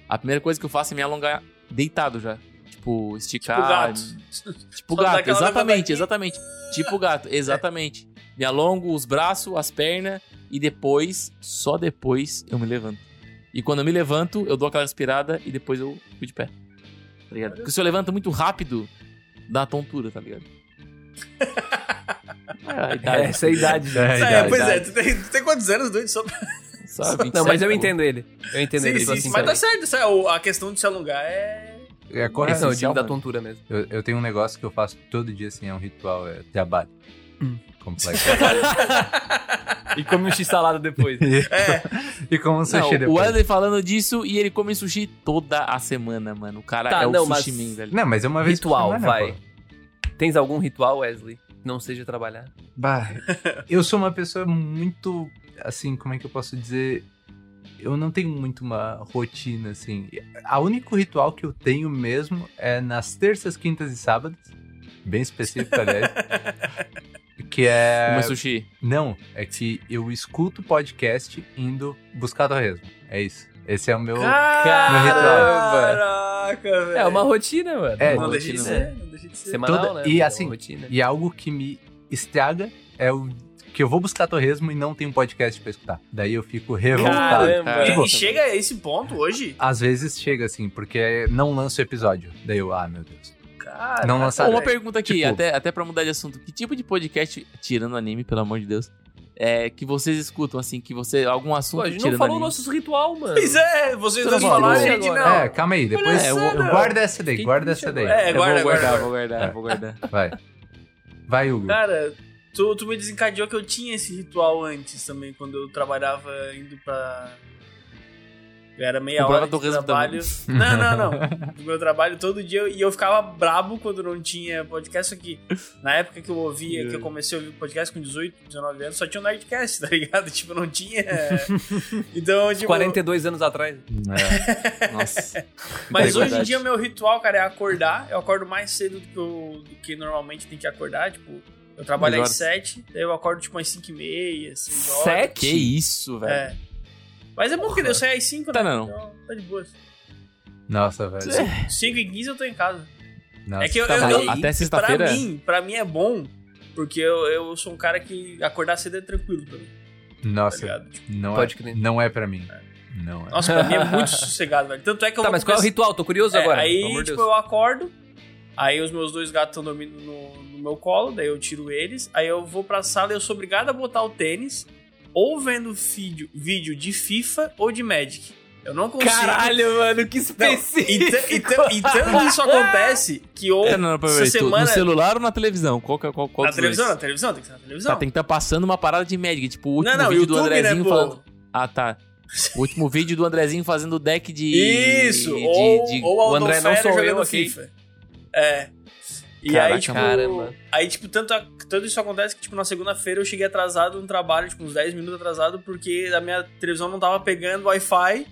A primeira coisa que eu faço é me alongar deitado já. Tipo, esticar. Tipo gato. Tipo gato, exatamente, exatamente. Tipo gato, exatamente. Me alongo os braços, as pernas e depois, só depois, eu me levanto. E quando eu me levanto, eu dou aquela respirada e depois eu fico de pé. Tá ligado? Porque se eu levanto muito rápido, dá uma tontura, tá ligado? É, a É, idade. essa é a idade. gente. É, É, idade, pois é, idade. tu tem, tu tem quantos anos, doido? Só... Só 27, Não, mas eu entendo ele. Eu entendo Sim, ele. sim, tipo sim, assim, mas tá certo, é- a questão de se alongar é. É Esse correto. não, eu digo essencial, da tontura mesmo. Eu, eu tenho um negócio que eu faço todo dia, assim, é um ritual, é trabalho. Hum. Complexo. E come um x-salada depois. É, e como um Não, sushi o depois. Wesley falando disso e ele come sushi toda a semana, mano. O cara Tá, é o não, mas- sushi man, velho. Não, mas é uma vez Ritual, semana, vai. pô. Tens algum ritual, Wesley? Não seja trabalhar. Bah, eu sou uma pessoa muito, assim, como é que eu posso dizer? Eu não tenho muito uma rotina, assim. A único ritual que eu tenho mesmo é nas terças, quintas e sábados. Bem específico, aliás. que é... Comer sushi. Não, é que eu escuto podcast indo buscar torresmo. É isso. Esse é o meu... Caraca, velho. É uma rotina, mano. É, uma Não deixa de rotina ser, não deixa de ser. semanal, Toda- né? e Uma assim, rotina. E algo que me estraga é o que eu vou buscar torresmo e não tem um podcast pra escutar. Daí eu fico revoltado. Caramba. E- Tipo, e chega a esse ponto hoje? às vezes chega assim, porque não lança o episódio. Daí eu, ah, meu Deus. Cara, Não lançaram. Uma pergunta aqui, Tipo- até, até pra mudar de assunto. Que tipo de podcast, tirando anime, pelo amor de Deus, é que vocês escutam, assim, que você. Algum Pô, assunto a gente não falou nossos ritual, mano. Pois é, vocês não falaram gente não. É, calma aí, depois eu, eu guardo essa daí, guarda essa daí. É, eu guarda, vou guardar, guarda. vou guardar, É. vou guardar. Vai. Vai, Hugo. Cara, tu, tu me desencadeou que eu tinha esse ritual antes também, quando eu trabalhava indo pra. Eu era meia Comprava hora de torresmo trabalho. Não, não, não. Do meu trabalho todo dia e eu ficava brabo quando não tinha podcast. Só que na época que eu ouvia, que eu comecei a ouvir podcast com 18, 19 anos, só tinha o Nerdcast, tá ligado? Tipo, não tinha. Então, tipo. 42 anos atrás. É. Nossa. Mas É hoje em dia, meu ritual, cara, é acordar. Eu acordo mais cedo do que, eu, do que normalmente tem que acordar. Tipo, eu trabalho às horas. 7, daí eu acordo tipo às 5 e meia, 6 horas. Sete? Que isso, velho. É. Mas é bom porque eu saio às 5, Tá, né? não. Então, tá de boa. Nossa, velho. 5 e 15 eu tô em casa. Nossa. É que eu, Tá, eu, eu- Até pra sexta-feira. mim, pra mim é bom, porque eu, eu sou um cara que acordar cedo é tranquilo pra mim, tá Nossa, ligado? Tipo, não, Pode é, crer. não é pra mim. Não é. nossa, pra mim é muito sossegado, velho. Tanto é que eu Tá, mas qual é o começar- ritual? Tô curioso É, agora. aí, tipo, Deus. eu acordo, aí os meus dois gatos estão dormindo no meu colo, daí eu tiro eles, aí eu vou pra sala e eu sou obrigado a botar o tênis, ou vendo vídeo, vídeo de FIFA ou de Magic. Eu não consigo. Caralho, mano, que específico. e, ta- e ta- e tanto isso acontece que ou É, não, não, peraí, essa semana. No celular ou na televisão? Qual, que é- qual, qual na televisão, na televisão, tem que ser na televisão. Tá, tem que estar passando uma parada de Magic, tipo o último não, não, vídeo do YouTube, né, Andrezinho pô? falando. Ah, tá. O último vídeo do Andrezinho fazendo deck de. Isso, de, ou, de- ou o André não sou eu aqui. FIFA. É. E Caraca, aí, tipo, caramba. aí, tipo, tanto, a- tanto isso acontece que, tipo, na segunda-feira eu cheguei atrasado no trabalho, tipo, uns 10 minutos atrasado, porque a minha televisão não tava pegando Wi-Fi.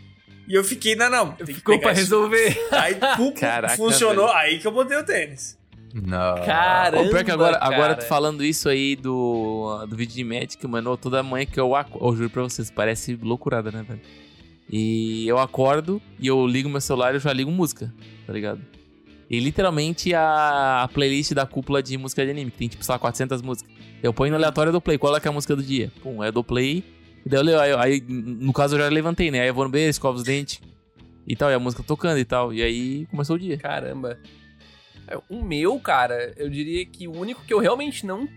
E eu fiquei, não, não, Ficou pra isso. resolver. Aí, pum, Caraca, funcionou, velho. aí que eu botei o tênis. Não. Caramba, Ô, pior que agora, agora cara. tu falando isso aí do, do vídeo de Magic, mano, toda manhã que eu acordo. Eu juro pra vocês, parece loucurada, né, velho? E eu acordo e eu ligo meu celular e eu já ligo música, tá ligado? E literalmente a, a playlist da cúpula de música de anime, que tem tipo, sei lá, 400 músicas. Eu ponho no aleatório do play, qual é é a música do dia? Pum, eu dou play. E daí eu, leio- aí, aí, no caso eu já levantei, né? Aí eu vou no banheiro, escovo os dentes e tal, e a música tocando e tal. E aí começou o dia. Caramba. É, O meu, cara, eu diria que o único que eu realmente não,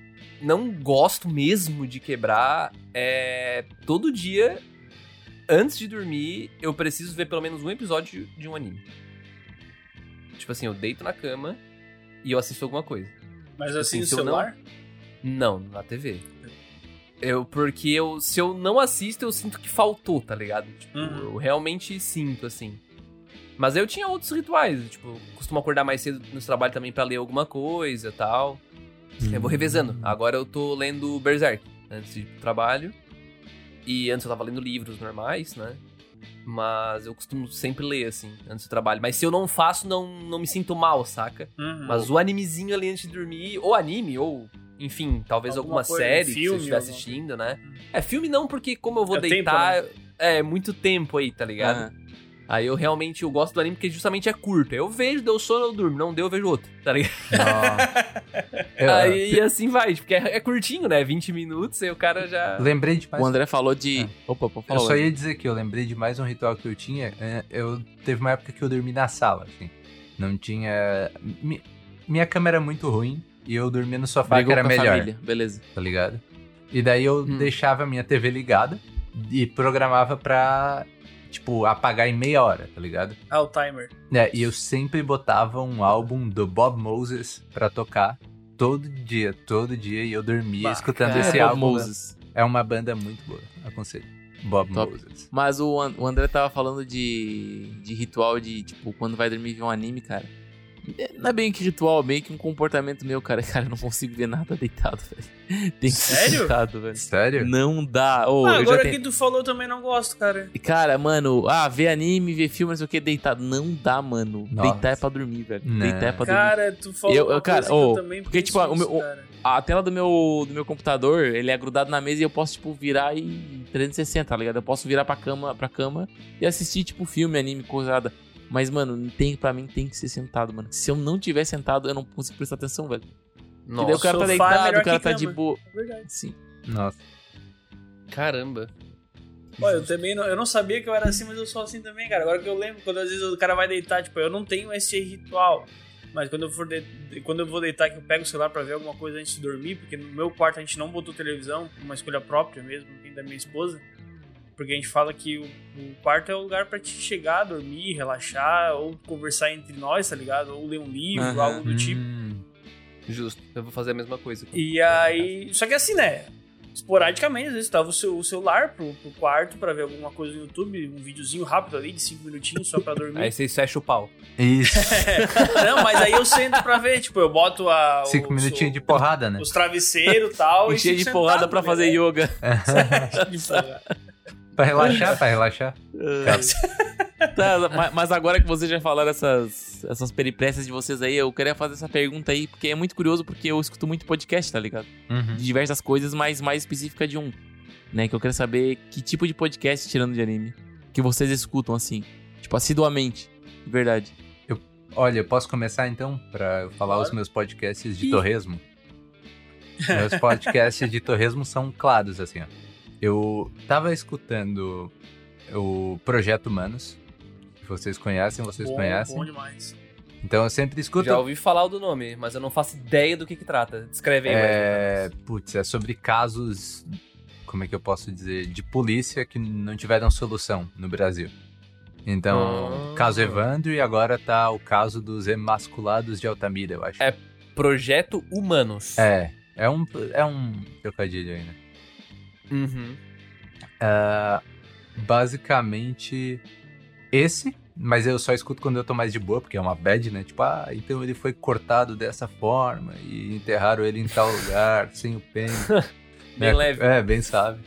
não gosto mesmo de quebrar é todo dia, antes de dormir, eu preciso ver pelo menos um episódio de um anime. Tipo assim, eu deito na cama e eu assisto alguma coisa. Mas Tipo assim, assim, no celular? Não, na TV. Eu, porque eu, se eu não assisto, eu sinto que faltou, tá ligado? Tipo, Uhum. eu realmente sinto, assim. Mas eu tinha outros rituais, tipo, eu costumo acordar mais cedo no trabalho também pra ler alguma coisa tal. Eu vou revezando. Agora eu tô lendo Berserk antes de ir pro trabalho. E antes eu tava lendo livros normais, né? Mas eu costumo sempre ler, assim, antes do trabalho. Mas se eu não faço, não, não me sinto mal, saca? Uhum. Mas o animezinho ali antes de dormir, ou anime, ou, enfim, talvez Alguma alguma, série que filme, você estiver assistindo, né? É, filme não, porque como eu vou É tempo, deitar, é muito tempo aí, tá ligado? Ah. Aí eu realmente eu gosto do anime porque justamente é curto. Aí eu vejo, deu sono, eu durmo. Não deu, eu vejo outro, tá ligado? Eu- Aí e assim vai, porque é, é curtinho, né? 20 minutos, aí o cara já. Lembrei de mais O André falou de. Opa, pode Eu falar. só ia dizer que eu lembrei de mais um ritual que eu tinha. é, Eu teve uma época que eu dormi na sala, assim. Não tinha. mi- Minha cama era muito ruim e eu dormia no sofá Brigou que era com a melhor, família, beleza. tá ligado? E daí eu Hum. deixava a minha TV ligada e programava pra, tipo, apagar em meia hora, tá ligado? Ah, o timer. É, e eu sempre botava um álbum do Bob Moses pra tocar todo dia, todo dia, e eu dormia Bah, escutando cara, esse Bob álbum. Moses. É uma banda muito boa, aconselho. Bob Top. Moses. Mas o, An- o André tava falando de, de ritual de, tipo, quando vai dormir ver um anime, cara. Não é bem que ritual, é meio que um comportamento meu, cara. Cara, eu não consigo ver nada deitado, velho. Tem que ser Sério? deitado, velho. Sério? Não dá. Ô, ah, eu já agora tenho- que tu falou, eu também não gosto, cara. Cara, mano, ah, ver anime, ver filme, não sei o que, deitado. Não dá, mano. Nossa. Deitar é pra dormir, velho. Não. Deitar é pra dormir. Cara, tu falou Eu- eu- cara, que eu também porque, tipo, o meu- nisso, o- cara. A tela do meu, do meu computador, ele é grudado na mesa e eu posso, tipo, virar e 360, tá ligado? Eu posso virar pra cama, pra cama e assistir, tipo, filme, anime, coisada. Mas, mano, tem, pra mim tem que ser sentado, mano. Se eu não tiver sentado, eu não consigo prestar atenção, velho. E daí o cara tá é deitado, melhor o cara tá cama. de boa. Verdade. Sim. Nossa. Caramba. Pô, eu também não, eu não sabia que eu era assim, mas eu sou assim também, cara. Agora que eu lembro, quando às vezes o cara vai deitar, tipo, eu não tenho esse ritual. Mas quando eu for de, quando eu vou deitar, que eu pego o celular pra ver alguma coisa antes de dormir, porque no meu quarto a gente não botou televisão, uma escolha própria mesmo, da minha esposa. Porque a gente fala que o, o quarto é o lugar para te chegar, dormir, relaxar, ou conversar entre nós, tá ligado? Ou ler um livro, Aham. algo do tipo. Hum, Justo. Eu vou fazer a mesma coisa. E aí. Só que assim, né? Esporadicamente, às vezes tava o, seu, o celular pro, pro quarto pra ver alguma coisa no YouTube, um videozinho rápido ali de 5 minutinhos só pra dormir. Aí vocês fecham o pau. Isso. Não, mas aí eu sento pra ver, tipo, eu boto a. o- Cinco minutinhos de porrada, né? Os travesseiros e tal. e Cheio fico de porrada né, fazer yoga. De porrada. Pra relaxar, pra relaxar. Tá, ma- mas agora que vocês já falaram essas, essas peripécias de vocês aí, eu queria fazer essa pergunta aí, porque é muito curioso, porque eu escuto muito podcast, tá ligado? Uhum. De diversas coisas, mas mais específica de um. Né? Que eu quero saber que tipo de podcast, tirando de anime, que vocês escutam assim. Tipo, assiduamente. De verdade. Olha, eu posso começar então pra eu falar Claro. os meus podcasts de torresmo? meus podcasts de torresmo são claros, assim, ó. Eu tava escutando o Projeto Humanos, vocês conhecem, vocês Bom, conhecem. Bom demais. Então eu sempre escuto. Já ouvi falar do nome, mas eu não faço ideia do que que trata. Descreve aí, É, putz, é sobre casos, como é que eu posso dizer, de polícia que não tiveram solução no Brasil. Então, Ah. caso Evandro e agora tá o caso dos emasculados de Altamira, eu acho. É. Projeto Humanos. É, é um, é um trocadilho aí, né? Uhum. Ah, basicamente, esse, mas eu só escuto quando eu tô mais de boa, porque é uma bad, né? Tipo, ah, então ele foi cortado dessa forma e enterraram ele em tal lugar, sem o pênis. Bem É, leve. É, bem suave.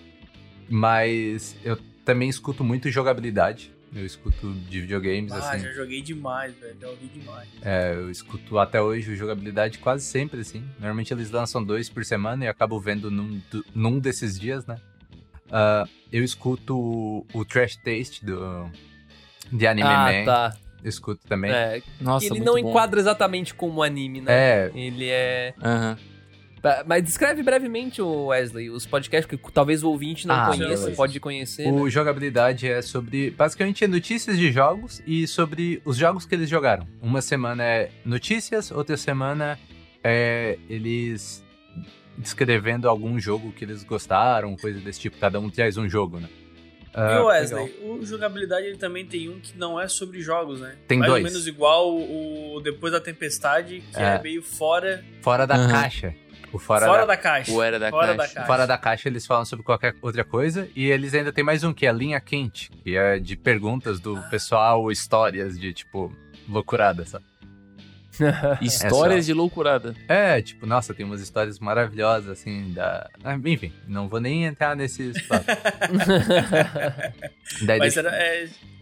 Mas eu também escuto muito jogabilidade. Eu escuto de videogames, Ah, assim. já joguei demais, velho. Já ouvi demais. É, eu escuto até hoje o jogabilidade quase sempre, assim. Normalmente eles lançam dois por semana e acabo vendo num, num desses dias, né? Ah, eu escuto o, o Trash Taste do, de Anime ah, Man. tá. Eu escuto também. É, Nossa, ele muito não bom. enquadra exatamente como anime, né? É, Ele é. Aham. Tá, Mas descreve brevemente, o Wesley, os podcasts que talvez o ouvinte não Ah, conheça, pode conhecer. né? o jogabilidade é sobre basicamente notícias de jogos e sobre os jogos que eles jogaram. Uma semana é notícias, outra semana é eles descrevendo algum jogo que eles gostaram, coisa desse tipo. Cada um traz um jogo, né? Ah, e o Wesley, legal. o jogabilidade ele também tem um que não é sobre jogos, né? Tem Mais dois. ou menos igual o Depois da Tempestade, que é, É. meio fora, Fora da Aham. caixa. O fora, fora, da, da, caixa. O Era da fora Caixa. da caixa. fora da caixa eles falam sobre qualquer outra coisa. E eles ainda tem mais um, que é a linha quente, que é de perguntas do pessoal, histórias de tipo, loucurada, sabe? Histórias de loucurada. É, tipo, nossa, tem umas histórias maravilhosas, assim, da. Ah, Enfim, não vou nem entrar nesses papos. Daí Mas deixa- era,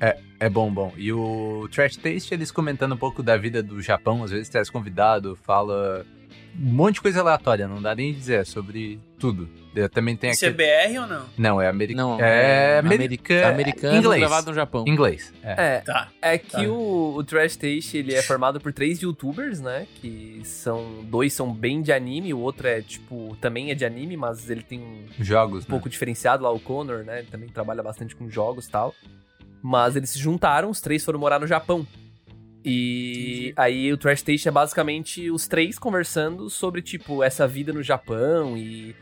é, É bom, bom. E o Trash Taste, eles comentando um pouco da vida do Japão, às vezes traz convidado, fala um monte de coisa aleatória, não dá nem dizer, é sobre tudo. Eu também tem isso é aquele... BR ou não? Não, é americano. É é americano. Americano inglês. gravado no Japão. Inglês. É. É, Tá. é que Tá. o, o Trash Taste, ele é formado por três youtubers, né? Que são. Dois são bem de anime, o outro é, tipo, também é de anime, mas ele tem um Jogos, um pouco diferenciado lá, o Connor, né? Ele também trabalha bastante com jogos e tal. Mas eles se juntaram, os três foram morar no Japão. E Entendi. aí o Trash Taste é basicamente os três conversando sobre, tipo, essa vida no Japão e.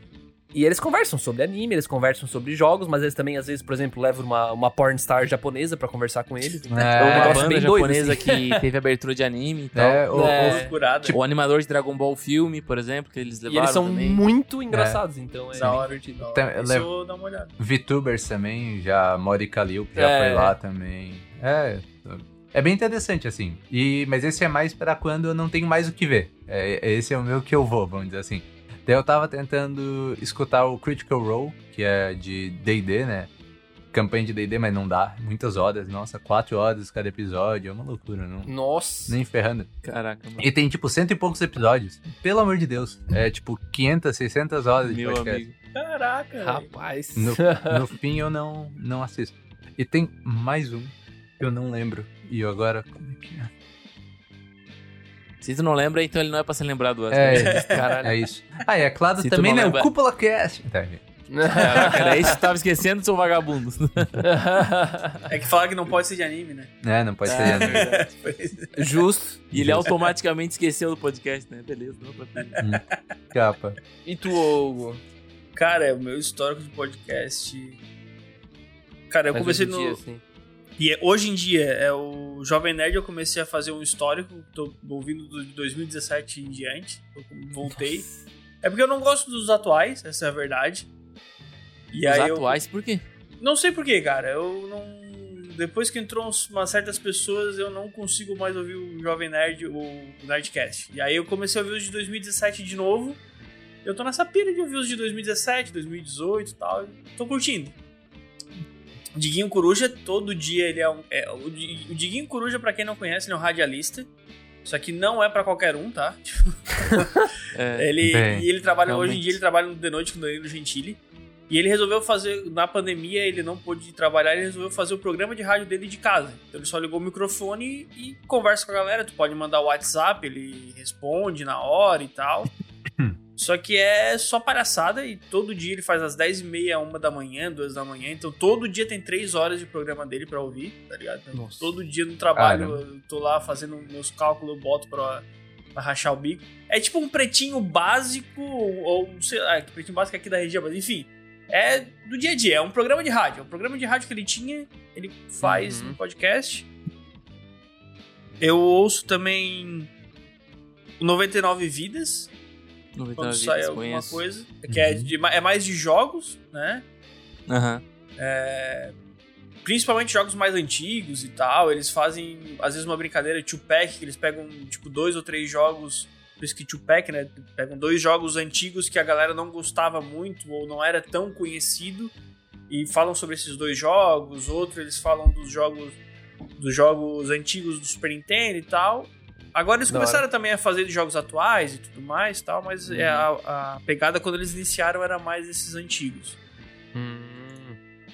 E eles conversam sobre anime, eles conversam sobre jogos, mas eles também, às vezes, por exemplo, levam uma, uma pornstar japonesa pra conversar com eles. É, um uma negócio banda bem doido, japonesa assim. que teve abertura de anime e tal. É, o, É. Loucurada. O animador de Dragon Ball filme, por exemplo, que eles E levaram eles são também. muito engraçados, então é da hora. divertido. da hora. Tem- uma olhada. VTubers também, já Mori Kalil já É. foi lá também. É, é bem interessante, assim. E, mas esse é mais pra quando eu não tenho mais o que ver. É, esse é o meu que eu vou, vamos dizer assim. Daí eu tava tentando escutar o Critical Role, que é de D&D, né? Campanha de D&D, mas não dá. Muitas horas, nossa, quatro horas cada episódio, é uma loucura, não... Nossa. Nem ferrando. Caraca, mano. E tem, tipo, cento e poucos episódios. Pelo amor de Deus. É, tipo, 500, 600 horas de Meu podcast. amigo. Caraca. Rapaz. No, no fim eu não, não assisto. E tem mais um eu não lembro. E eu agora. Como é que é? Se tu não lembra, então ele não é pra ser lembrado. É, Caralho. é isso. Ah, e é claro Se também, não né? lembra- O Cúpula Cast. Tá, gente. Caraca, era isso que tu tava esquecendo, seu vagabundo. É que falaram que não pode ser de anime, né? É, não pode ser. É, né? verdade. Justo. E ele automaticamente esqueceu do podcast, né? Beleza, não, tranquilo. Capa. E tu, Hugo? Cara, o meu histórico de podcast. Cara, eu Mas comecei no. dia, assim. E é- hoje em dia, é o Jovem Nerd, eu comecei a fazer um histórico, tô ouvindo do- de 2017 em diante. Eu voltei. É porque eu não gosto dos atuais, essa é a verdade. E Os aí eu atuais, por quê? não sei porquê, cara. Eu não. Depois que entrou umas certas pessoas, eu não consigo mais ouvir o Jovem Nerd, o Nerdcast. E aí eu comecei a ouvir os de 2017 de novo. Eu tô nessa pira de ouvir os de 2017, 2018 e tal. Tô curtindo. O Diguinho Coruja, todo dia ele é um. é, o Di- o Diguinho Coruja, pra quem não conhece, ele é um radialista. Isso aqui não é pra qualquer um, tá? É, Ele, Bem, e ele trabalha, hoje em realmente. dia ele trabalha no The Noite com o Danilo Gentili. E ele resolveu fazer, na pandemia ele não pôde trabalhar, ele resolveu fazer o programa de rádio dele de casa. Então ele só ligou o microfone e, e conversa com a galera. Tu pode mandar o WhatsApp, ele responde na hora e tal. só que é só palhaçada e todo dia ele faz às 10h30, 1 da manhã, 2 da manhã. Então todo dia tem 3 horas de programa dele pra ouvir, tá ligado? Então, todo dia no trabalho Caramba. eu tô lá fazendo meus cálculos, eu boto pra, pra rachar o bico. É tipo um pretinho básico, ou sei lá, que pretinho básico é aqui da região, mas enfim. É do dia a dia, é um programa de rádio. É um programa de rádio que ele tinha, ele faz Uhum. no podcast. Eu ouço também o 99 Vidas, 99 quando sai alguma coisa. Que é, de- é mais de jogos, né? Aham. Principalmente jogos mais antigos e tal. Eles fazem, às vezes, uma brincadeira two-pack, que eles pegam, tipo, dois ou três jogos. Por isso que two-pack, né? Pegam dois jogos antigos que a galera não gostava muito ou não era tão conhecido. E falam sobre esses dois jogos. Outro, eles falam dos jogos dos jogos antigos do Super Nintendo e tal. Agora eles Da começaram também a fazer de jogos atuais e tudo mais e tal, mas é a, a pegada quando eles iniciaram era mais esses antigos. Hum.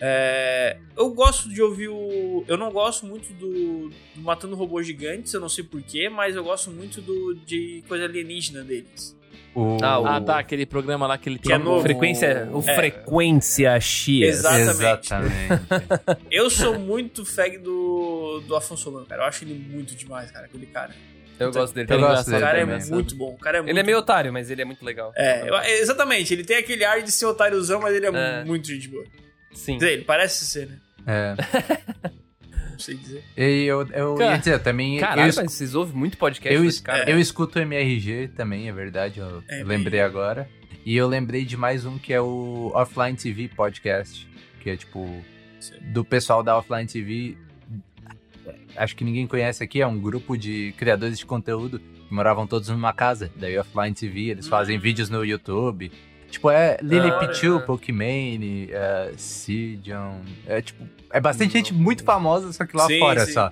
É, eu gosto de ouvir o. Eu não gosto muito do, do Matando Robôs Gigantes, eu não sei porquê, mas eu gosto muito do de coisa alienígena deles. O... Ah, o- Ah, tá, aquele programa lá que ele Que tem. é novo. Frequência, o É. Frequência X. Exatamente. Exatamente. Eu sou muito fag do, do Afonso Solano, cara. Eu acho ele muito demais, cara, aquele cara. Eu gosto dele Eu também. gosto O cara é muito bom. O cara é muito Ele é meio otário, mas ele é muito legal. É, eu- é, exatamente. Ele tem aquele ar de ser otáriozão, mas ele é, É. muito gente boa. Sim. Quer dizer, ele parece ser, né? É. Não sei dizer. E eu, eu Cara, ia dizer, também. eu, Caralho, es- mas vocês ouvem muito podcast eu, desse es- cara. eu escuto o MRG também, é verdade. Eu É, lembrei agora. E eu lembrei de mais um que é o Offline TV Podcast. Que é tipo. Sim. Do pessoal da Offline TV. Acho que ninguém conhece aqui, é um grupo de criadores de conteúdo que moravam todos numa casa. Daí Offline TV, eles fazem Hum. vídeos no YouTube. Tipo, é Lily Ah, Pichu, é. Pokimane, é, Sidion. É tipo. É bastante gente Não. muito famosa, só que lá Sim, fora sim. só.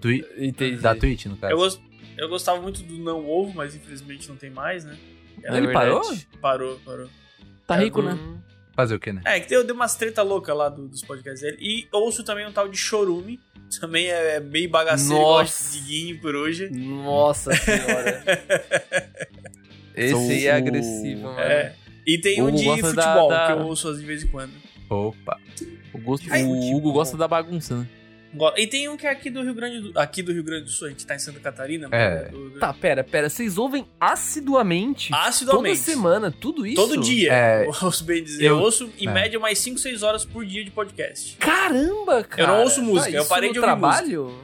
Twi Entendi. da Twitch, no caso. Eu, gos- eu gostava muito do Não Ovo, mas infelizmente não tem mais, né? Ele parou? Parou, parou. Tá rico, né? Fazer o quê, né? É, que deu, deu umas treta louca lá do- dos podcasts dele. E ouço também um tal de Chorume. Também é, é meio bagaceiro, Nossa. gosta de Diguinho por hoje. Nossa senhora. Esse Sou aí é agressivo, mano. É. E tem O um de gosta da- futebol, da- que eu ouço de vez em quando. Opa. O, gosto, Ai, o futebol. Hugo gosta da bagunça, né? E tem um que é aqui do Rio Grande do, aqui do Rio Grande do Sul, a gente tá em Santa Catarina. É. do- do- Tá, pera, pera. Vocês ouvem assiduamente, Assiduamente. toda semana, tudo isso? Todo dia, É, eu ouço bem dizer. Eu, eu- ouço em é. média umas 5, 6 horas por dia de podcast. Caramba, cara. Eu não ouço música, eu isso parei no de ouvir trabalho?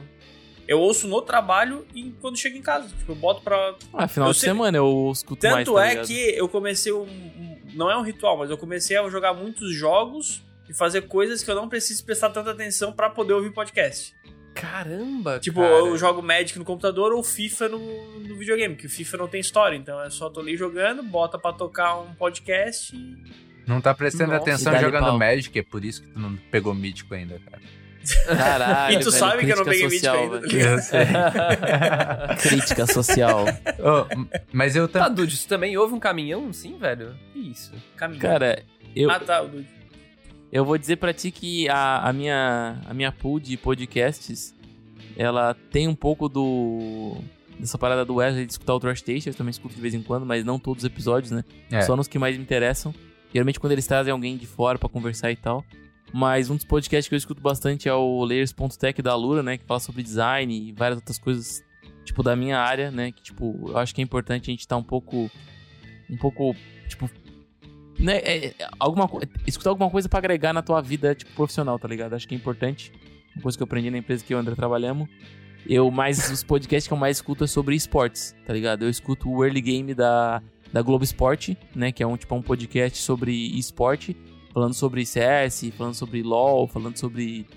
Eu ouço no trabalho e quando chego em casa. Tipo, eu boto pra. Ah, final Eu de sei- semana eu escuto mais, Tanto tá é ligado? que eu comecei um- Não é um ritual, mas eu comecei a jogar muitos jogos e fazer coisas que eu não preciso prestar tanta atenção pra poder ouvir podcast. Caramba, Tipo, cara. eu jogo Magic no computador ou FIFA no, no videogame, que o FIFA não tem história, então é só tô ali jogando, bota pra tocar um podcast e. Não tá prestando Nossa, atenção jogando pau. Magic, é por isso que tu não pegou mítico ainda, cara. Caralho, E tu velho, sabe que eu não crítica peguei social, Mítico ainda, tá ligado? Crítica social. Oh, mas eu Tá, também. Dude, você também ouve um caminhão, sim, velho? Que isso? Caminho. Cara, eu, Ah, tá, o Dude. Eu vou dizer pra ti que a, a, minha, a minha pool de podcasts, ela tem um pouco do dessa parada do Wesley de escutar o Trash Taste, eu também escuto de vez em quando, mas não todos os episódios, né? É. Só nos que mais me interessam. Geralmente quando eles trazem alguém de fora pra conversar e tal. Mas um dos podcasts que eu escuto bastante é o Layers.tech da Lura, né? Que fala sobre design e várias outras coisas, tipo, da minha área, né? Que, tipo, eu acho que é importante a gente estar um pouco. Um pouco, tipo. Né, é, é, alguma, escutar alguma coisa pra agregar na tua vida, tipo, profissional, tá ligado? Acho que é importante. Uma coisa que eu aprendi na empresa que eu e o André trabalhamos. Eu mais. Os podcasts que eu mais escuto é sobre esportes, tá ligado? Eu escuto o Early Game da, da Globo Esporte, né? Que é um tipo um podcast sobre esporte, falando sobre CS, falando sobre LoL, falando sobre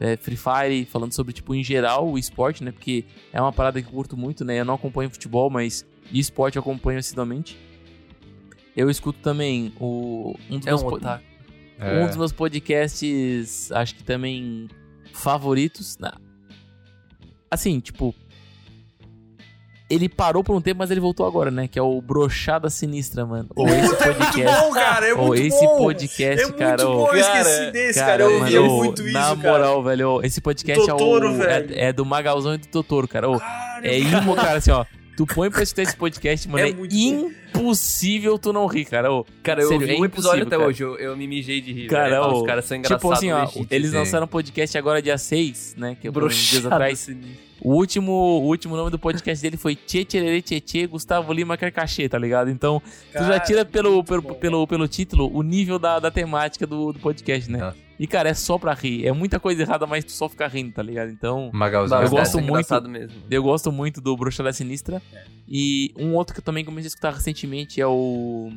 é, Free Fire, falando sobre, tipo, em geral, o esporte, né? Porque é uma parada que eu curto muito, né? Eu não acompanho futebol, mas esporte eu acompanho assiduamente. Eu escuto também o. Um dos É meus um. É. um dos meus podcasts, acho que também favoritos. na- Assim, tipo. Ele parou por um tempo, mas ele voltou agora, né? Que é o Brochada Sinistra, mano. Ou esse É muito podcast. bom, cara. É Ou muito esse bom. podcast, é muito cara. bom, eu esqueci cara, desse, cara. Eu ouvia mano, muito isso, Na cara. moral, velho, esse podcast Totoro, é, o, velho. é, é do Magalzão e do Totoro, cara. Ô, Cara, é imo, cara, assim, ó. Tu põe pra escutar esse podcast, mano. É É, bom. impossível tu não rir, cara. Ô, Cara, eu Sério, ouvi é um episódio até cara. hoje, eu, eu me mijei de rir. Cara. Ah, ô, os caras são engraçados. tipo assim, ó, eles lançaram um podcast agora dia 6, né? Que é uns dias atrás. O último, o último nome do podcast dele foi Tchê Tchererê Tchê Tchê Gustavo Lima Carcachê, tá ligado? Então, tu já tira pelo, pelo, pelo, pelo título o nível da, da temática do, do podcast, né? Nossa. E, cara, é só pra rir. É muita coisa errada, mas tu só fica rindo, tá ligado? Então, Magalzão. Eu Não, gosto é muito- mesmo. eu gosto muito do Bruxada Sinistra. E um outro que eu também comecei a escutar recentemente é o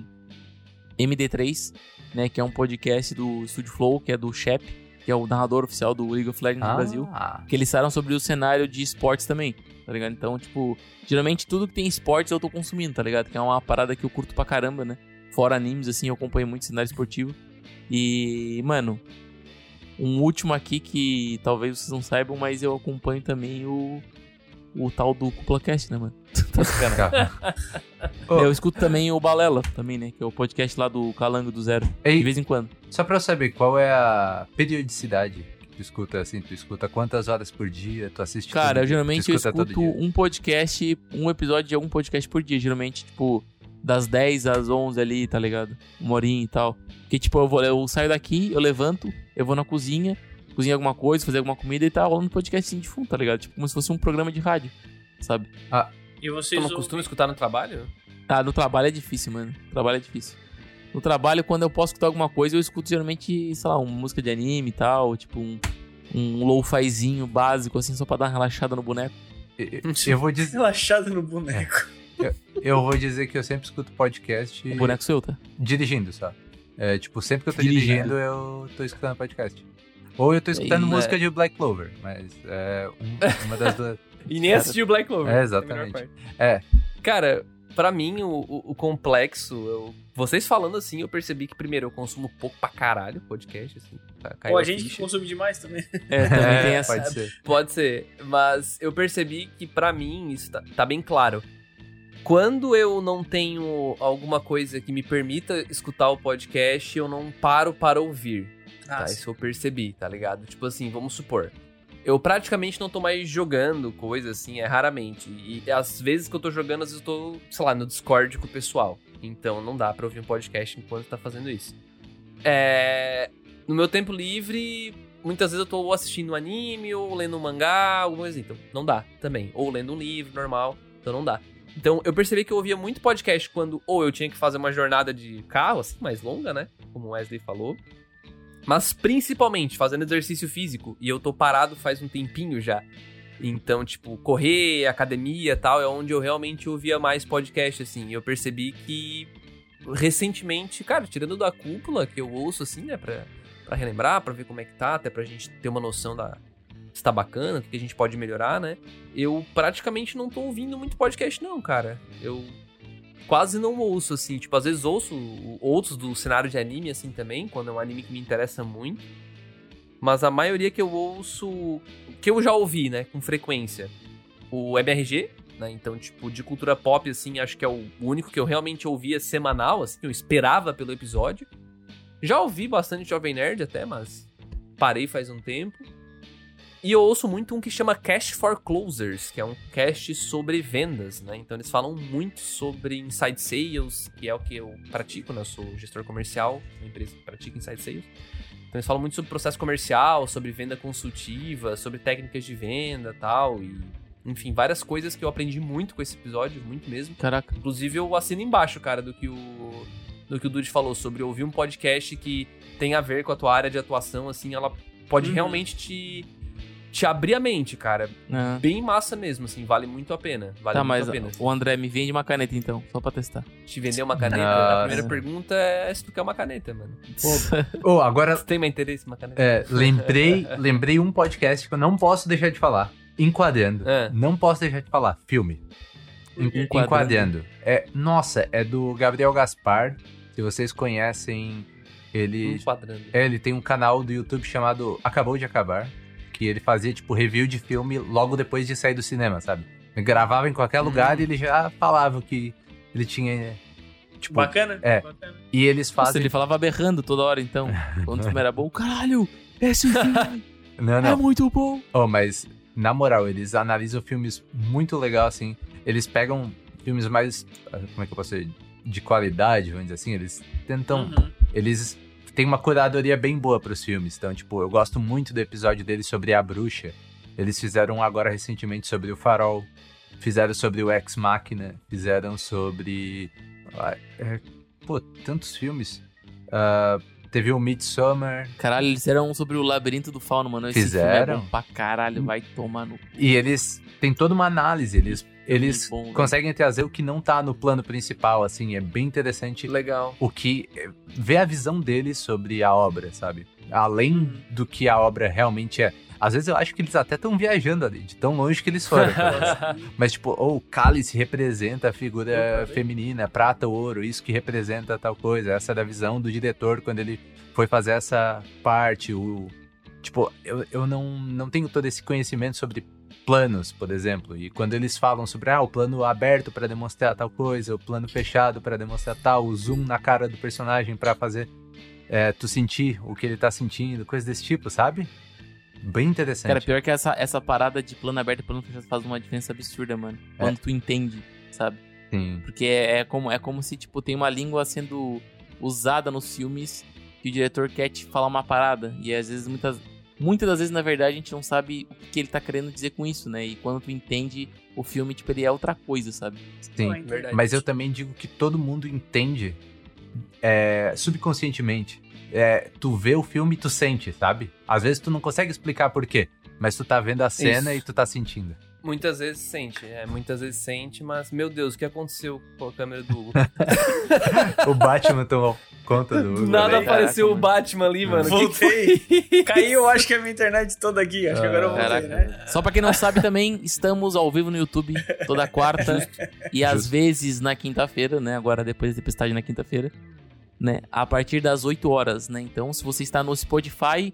MD3, né? Que é um podcast do Studio Flow, que é do Shep, que é o narrador oficial do League of Legends no Brasil. Ah, que eles falaram sobre o cenário de esportes também, tá ligado? Então, tipo, geralmente tudo que tem esportes eu tô consumindo, tá ligado? Que é uma parada que eu curto pra caramba, né? Fora animes, assim, eu acompanho muito cenário esportivo. E, mano, um último aqui que talvez vocês não saibam, mas eu acompanho também o, o tal do CuplaCast, né, mano? tá ficando. Eu escuto também o Balela, também, né? Que é o podcast lá do Calango do Zero, de Ei, vez em quando. só pra eu saber, qual é a periodicidade que tu escuta, assim? Tu escuta quantas horas por dia? Tu assiste Cara, eu geralmente eu escuto um podcast, um episódio de algum podcast por dia. Geralmente, tipo, das 10 às 11 ali, tá ligado? Uma horinha e tal. Porque, tipo, eu, vou, eu saio daqui, eu levanto, eu vou na cozinha, cozinho alguma coisa, fazer alguma comida e tá rolando um podcast assim de fundo, tá ligado? Tipo, como se fosse um programa de rádio, sabe? E Tu vocês não ouvem- costuma escutar no trabalho? Ah, no trabalho é difícil, mano. No trabalho é difícil. No trabalho, quando eu posso escutar alguma coisa, eu escuto geralmente, sei lá, uma música de anime e tal, tipo um, um lo-fizinho básico, assim, só pra dar uma relaxada no boneco. Eu- eu- Eu vou dizer, Relaxado no boneco. eu vou dizer que eu sempre escuto podcast O boneco seu, tá? dirigindo, só. É, tipo, sempre que eu tô Dirigindo. dirigindo, eu tô escutando podcast. Ou eu tô escutando Aí, né? música de Black Clover, mas é um- uma das duas. E nem assistiu Black Clover. é, exatamente. É. Cara, pra mim, o, o- o complexo, eu- vocês falando assim, eu percebi que, primeiro, eu consumo pouco pra caralho podcast, assim. caiu Pô, a gente que ficha. consome demais também. É, também É, tem essa. Pode ser. Pode ser, mas eu percebi que pra mim isso tá, tá bem claro. Quando eu não tenho alguma coisa que me permita escutar o podcast, eu não paro para ouvir. Ah, tá? Isso eu percebi, tá ligado? Tipo assim, vamos supor. Eu praticamente não tô mais jogando coisa assim, é raramente. E às vezes que eu tô jogando, às vezes eu tô, sei lá, no Discord com o pessoal. Então não dá pra ouvir um podcast enquanto tá fazendo isso. É... No meu tempo livre, muitas vezes eu tô assistindo um anime ou lendo um mangá, alguma coisa assim. Então não dá também. Ou lendo um livro normal, então não dá. Então eu percebi que eu ouvia muito podcast quando ou eu tinha que fazer uma jornada de carro, assim, mais longa, né? Como o Wesley falou. Mas principalmente fazendo exercício físico. E eu tô parado faz um tempinho já. Então, tipo, correr, academia tal, é onde eu realmente ouvia mais podcast, assim. E eu percebi que recentemente, cara, tirando da cúpula, que eu ouço, assim, né, pra, pra relembrar, pra ver como é que tá, até pra gente ter uma noção da. Se tá bacana, o que a gente pode melhorar, né? Eu praticamente não tô ouvindo muito podcast, não, cara. Eu quase não ouço, assim. Tipo, às vezes ouço outros do cenário de anime, assim, também, quando é um anime que me interessa muito. Mas a maioria que eu ouço, que eu já ouvi, né, com frequência, o MRG, né, então, tipo, de cultura pop, assim, acho que é o único que eu realmente ouvia semanal, assim, eu esperava pelo episódio. Já ouvi bastante Jovem Nerd até, mas parei faz um tempo. E eu ouço muito um que chama Cash for Closers, que é um cast sobre vendas, né? Então eles falam muito sobre inside sales, que é o que eu pratico, né? Eu sou gestor comercial, uma empresa que pratica inside sales. Então eles falam muito sobre processo comercial, sobre venda consultiva, sobre técnicas de venda tal, e enfim, várias coisas que eu aprendi muito com esse episódio, muito mesmo. Caraca. Inclusive eu assino embaixo, cara, do que o do que o Dude falou sobre ouvir um podcast que tem a ver com a tua área de atuação, assim, ela pode Uhum. realmente te te abrir a mente, cara. Ah. Bem massa mesmo, assim, vale muito a pena. Vale Tá, muito mas a pena. o André me vende uma caneta então, só pra testar. Te vender uma caneta, Nossa. a primeira pergunta é se tu quer uma caneta, mano. Ô, agora, Tu tem mais interesse em uma caneta? é, lembrei, lembrei um podcast que eu não posso deixar de falar. Enquadrando. É. Não posso deixar de falar. Filme. En- Enquadrando. Enquadrando. É, nossa, é do Gabriel Gaspar. Se vocês conhecem, ele, Enquadrando. é, ele tem um canal do YouTube chamado Acabou de Acabar. Que ele fazia, tipo, review de filme logo depois de sair do cinema, sabe? Ele gravava em qualquer lugar e ele já falava o que ele tinha. Tipo, Bacana? é. Bacana. e eles Nossa, fazem. ele falava berrando toda hora então. Quando o filme era bom, caralho, esse filme Não, é não. muito bom. Oh, mas, na moral, eles analisam filmes muito legal, assim. Eles pegam filmes mais. ah, Como é que eu posso dizer? De qualidade, vamos dizer assim. Eles tentam. Uhum. Eles têm uma curadoria bem boa pros filmes. Então, tipo, eu gosto muito do episódio deles sobre A Bruxa. Eles fizeram um agora recentemente sobre o Farol. Fizeram sobre o Ex Machina. Fizeram sobre. é, pô, tantos filmes. Ah, teve o Midsommar. Caralho, eles fizeram sobre o labirinto do fauno, mano. Esse Fizeram? filme é pra caralho, vai tomar no E eles têm toda uma análise, eles, eles bom, né? conseguem trazer o que não tá no plano principal, assim, é bem interessante Legal. o que. ver a visão deles sobre a obra, sabe? Além Uhum. do que a obra realmente é. Às vezes eu acho que eles até estão viajando ali, de tão longe que eles foram. Mas, tipo, ou o cálice representa a figura feminina, prata, ouro, isso que representa tal coisa. Essa era a visão do diretor quando ele foi fazer essa parte. O, tipo, eu, eu não, não tenho todo esse conhecimento sobre planos, por exemplo. E quando eles falam sobre ah, o plano aberto para demonstrar tal coisa, o plano fechado para demonstrar tal, o zoom na cara do personagem para fazer é, tu sentir o que ele tá sentindo, coisa desse tipo, sabe? Bem interessante. Cara, pior que essa, essa parada de plano aberto e plano fechado faz uma diferença absurda, mano. É. Quando tu entende, sabe? Sim. Porque é, é como, é como se, tipo, tem uma língua sendo usada nos filmes que o diretor quer te falar uma parada. E às vezes, muitas, muitas das vezes, na verdade, a gente não sabe o que ele tá querendo dizer com isso, né? E quando tu entende o filme, tipo, ele é outra coisa, sabe? Sim. Então, Verdade. Mas eu também digo que todo mundo entende é, subconscientemente. É, tu vê o filme e tu sente, sabe? Às vezes tu não consegue explicar por quê, mas tu tá vendo a cena Isso. e tu tá sentindo. Muitas vezes sente, é, muitas vezes sente, mas, meu Deus, o que aconteceu com a câmera do Hugo? o Batman tomou conta do Hugo, nada né? apareceu Caraca, o Batman ali, mano. Voltei. Caiu, acho que a minha internet toda aqui. Acho que agora eu voltei, Caraca. né? Só pra quem não sabe também, estamos ao vivo no YouTube toda quarta e às vezes na quinta-feira, né? Agora depois da tempestade na quinta-feira, né? A partir das 8 horas, né? Então, se você está no Spotify,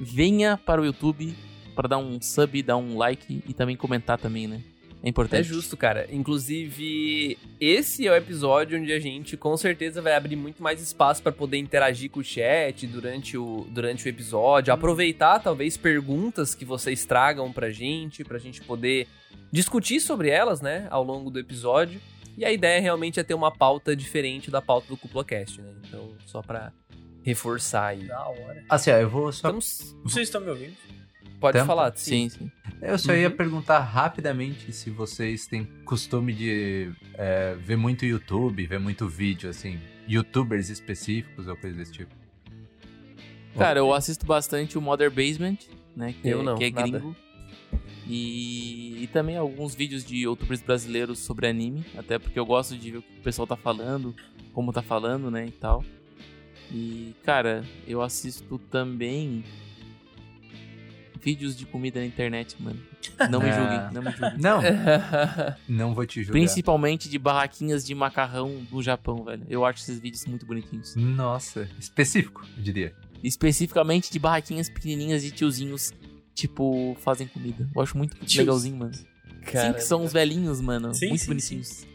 venha para o YouTube para dar um sub, dar um like e também comentar também, né? É importante. É justo, cara. Inclusive, esse é o episódio onde a gente com certeza vai abrir muito mais espaço pra poder interagir com o chat durante o, durante o episódio, aproveitar talvez perguntas que vocês tragam pra gente, pra gente poder discutir sobre elas, né, ao longo do episódio. E a ideia realmente é ter uma pauta diferente da pauta do CuplaCast, né? Então, só pra reforçar aí. Da hora. Assim, ó, eu vou só. Estamos... Vocês estão me ouvindo? Pode Tempo? falar, sim. Sim, sim. Eu só ia Uhum. perguntar rapidamente se vocês têm costume de é, ver muito YouTube, ver muito vídeo, assim, youtubers específicos ou coisa desse tipo. Cara, eu assisto bastante o Mother Basement, né? Que, Eu é, não, que é nada. gringo. E, e também alguns vídeos de youtubers brasileiros sobre anime, até porque eu gosto de ver o que o pessoal tá falando, como tá falando, né, e tal. E, cara, eu assisto também vídeos de comida na internet, mano. Não me Ah. julguem, não me julguem. Não, não vou te julgar. Principalmente de barraquinhas de macarrão do Japão, velho. Eu acho esses vídeos muito bonitinhos. Nossa, específico, eu diria. Especificamente de barraquinhas pequenininhas de tiozinhos, tipo, fazem comida. Eu acho muito Tios. legalzinho, mano. Sim, que são os velhinhos, mano. Sim, muito sim, bonitinhos.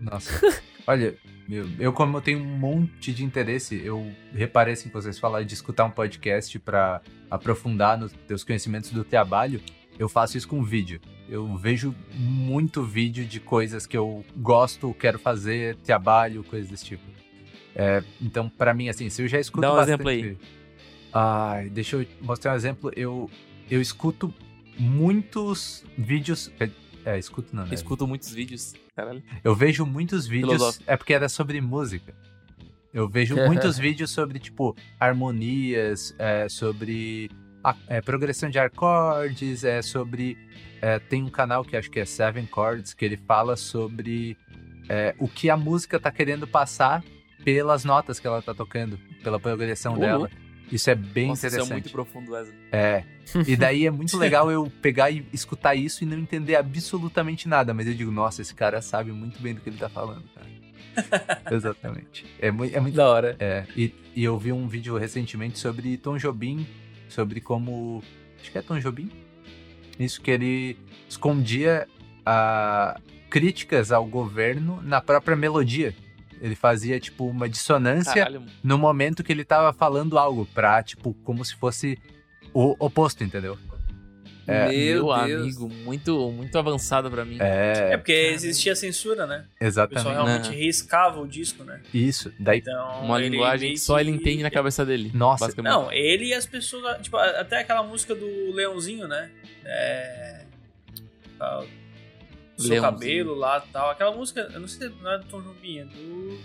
Nossa. Olha, Eu, eu, como eu tenho um monte de interesse, eu reparei assim, que vocês falaram de escutar um podcast para aprofundar nos teus conhecimentos do trabalho. Eu faço isso com vídeo. Eu vejo muito vídeo de coisas que eu gosto, quero fazer, trabalho, coisas desse tipo. É, então, para mim, assim, se eu já escuto Dá um bastante... exemplo aí. Ai, deixa eu mostrar um exemplo. Eu, eu escuto muitos vídeos... É, escuto não, né? Escuto muitos vídeos, caralho. Eu vejo muitos vídeos. Filosófico. É porque era sobre música. Eu vejo muitos vídeos sobre, tipo, harmonias, é, sobre a- é, progressão de acordes, é sobre. é, tem um canal que acho que é Seven Chords, que ele fala sobre é, o que a música tá querendo passar pelas notas que ela tá tocando, pela progressão Ô, dela. Isso é bem Nossa, isso é interessante. muito profundo, Wesley. É. E daí é muito legal eu pegar e escutar isso e não entender absolutamente nada. Mas eu digo, nossa, esse cara sabe muito bem do que ele tá falando, cara. Exatamente. É muito. É, muito Da hora. é. E, e eu vi um vídeo recentemente sobre Tom Jobim, sobre como. Acho que é Tom Jobim? Isso que ele escondia a, críticas ao governo na própria melodia. Ele fazia, tipo, uma dissonância Caralho, no momento que ele tava falando algo, pra, tipo, como se fosse o oposto, entendeu? É, Meu Meu Deus. amigo, muito, muito avançado pra mim. É, É porque existia censura, né? O pessoal exatamente. realmente Aham. riscava o disco, né? Isso. Daí, Então, Uma linguagem que só ele que- entende na cabeça dele. Nossa. basicamente. Não, ele e as pessoas. Tipo, a- até aquela música do Leãozinho, né? É. do seu Leãozinho. cabelo lá e tal. Aquela música, eu não sei, não é do Tom Jobim, é do.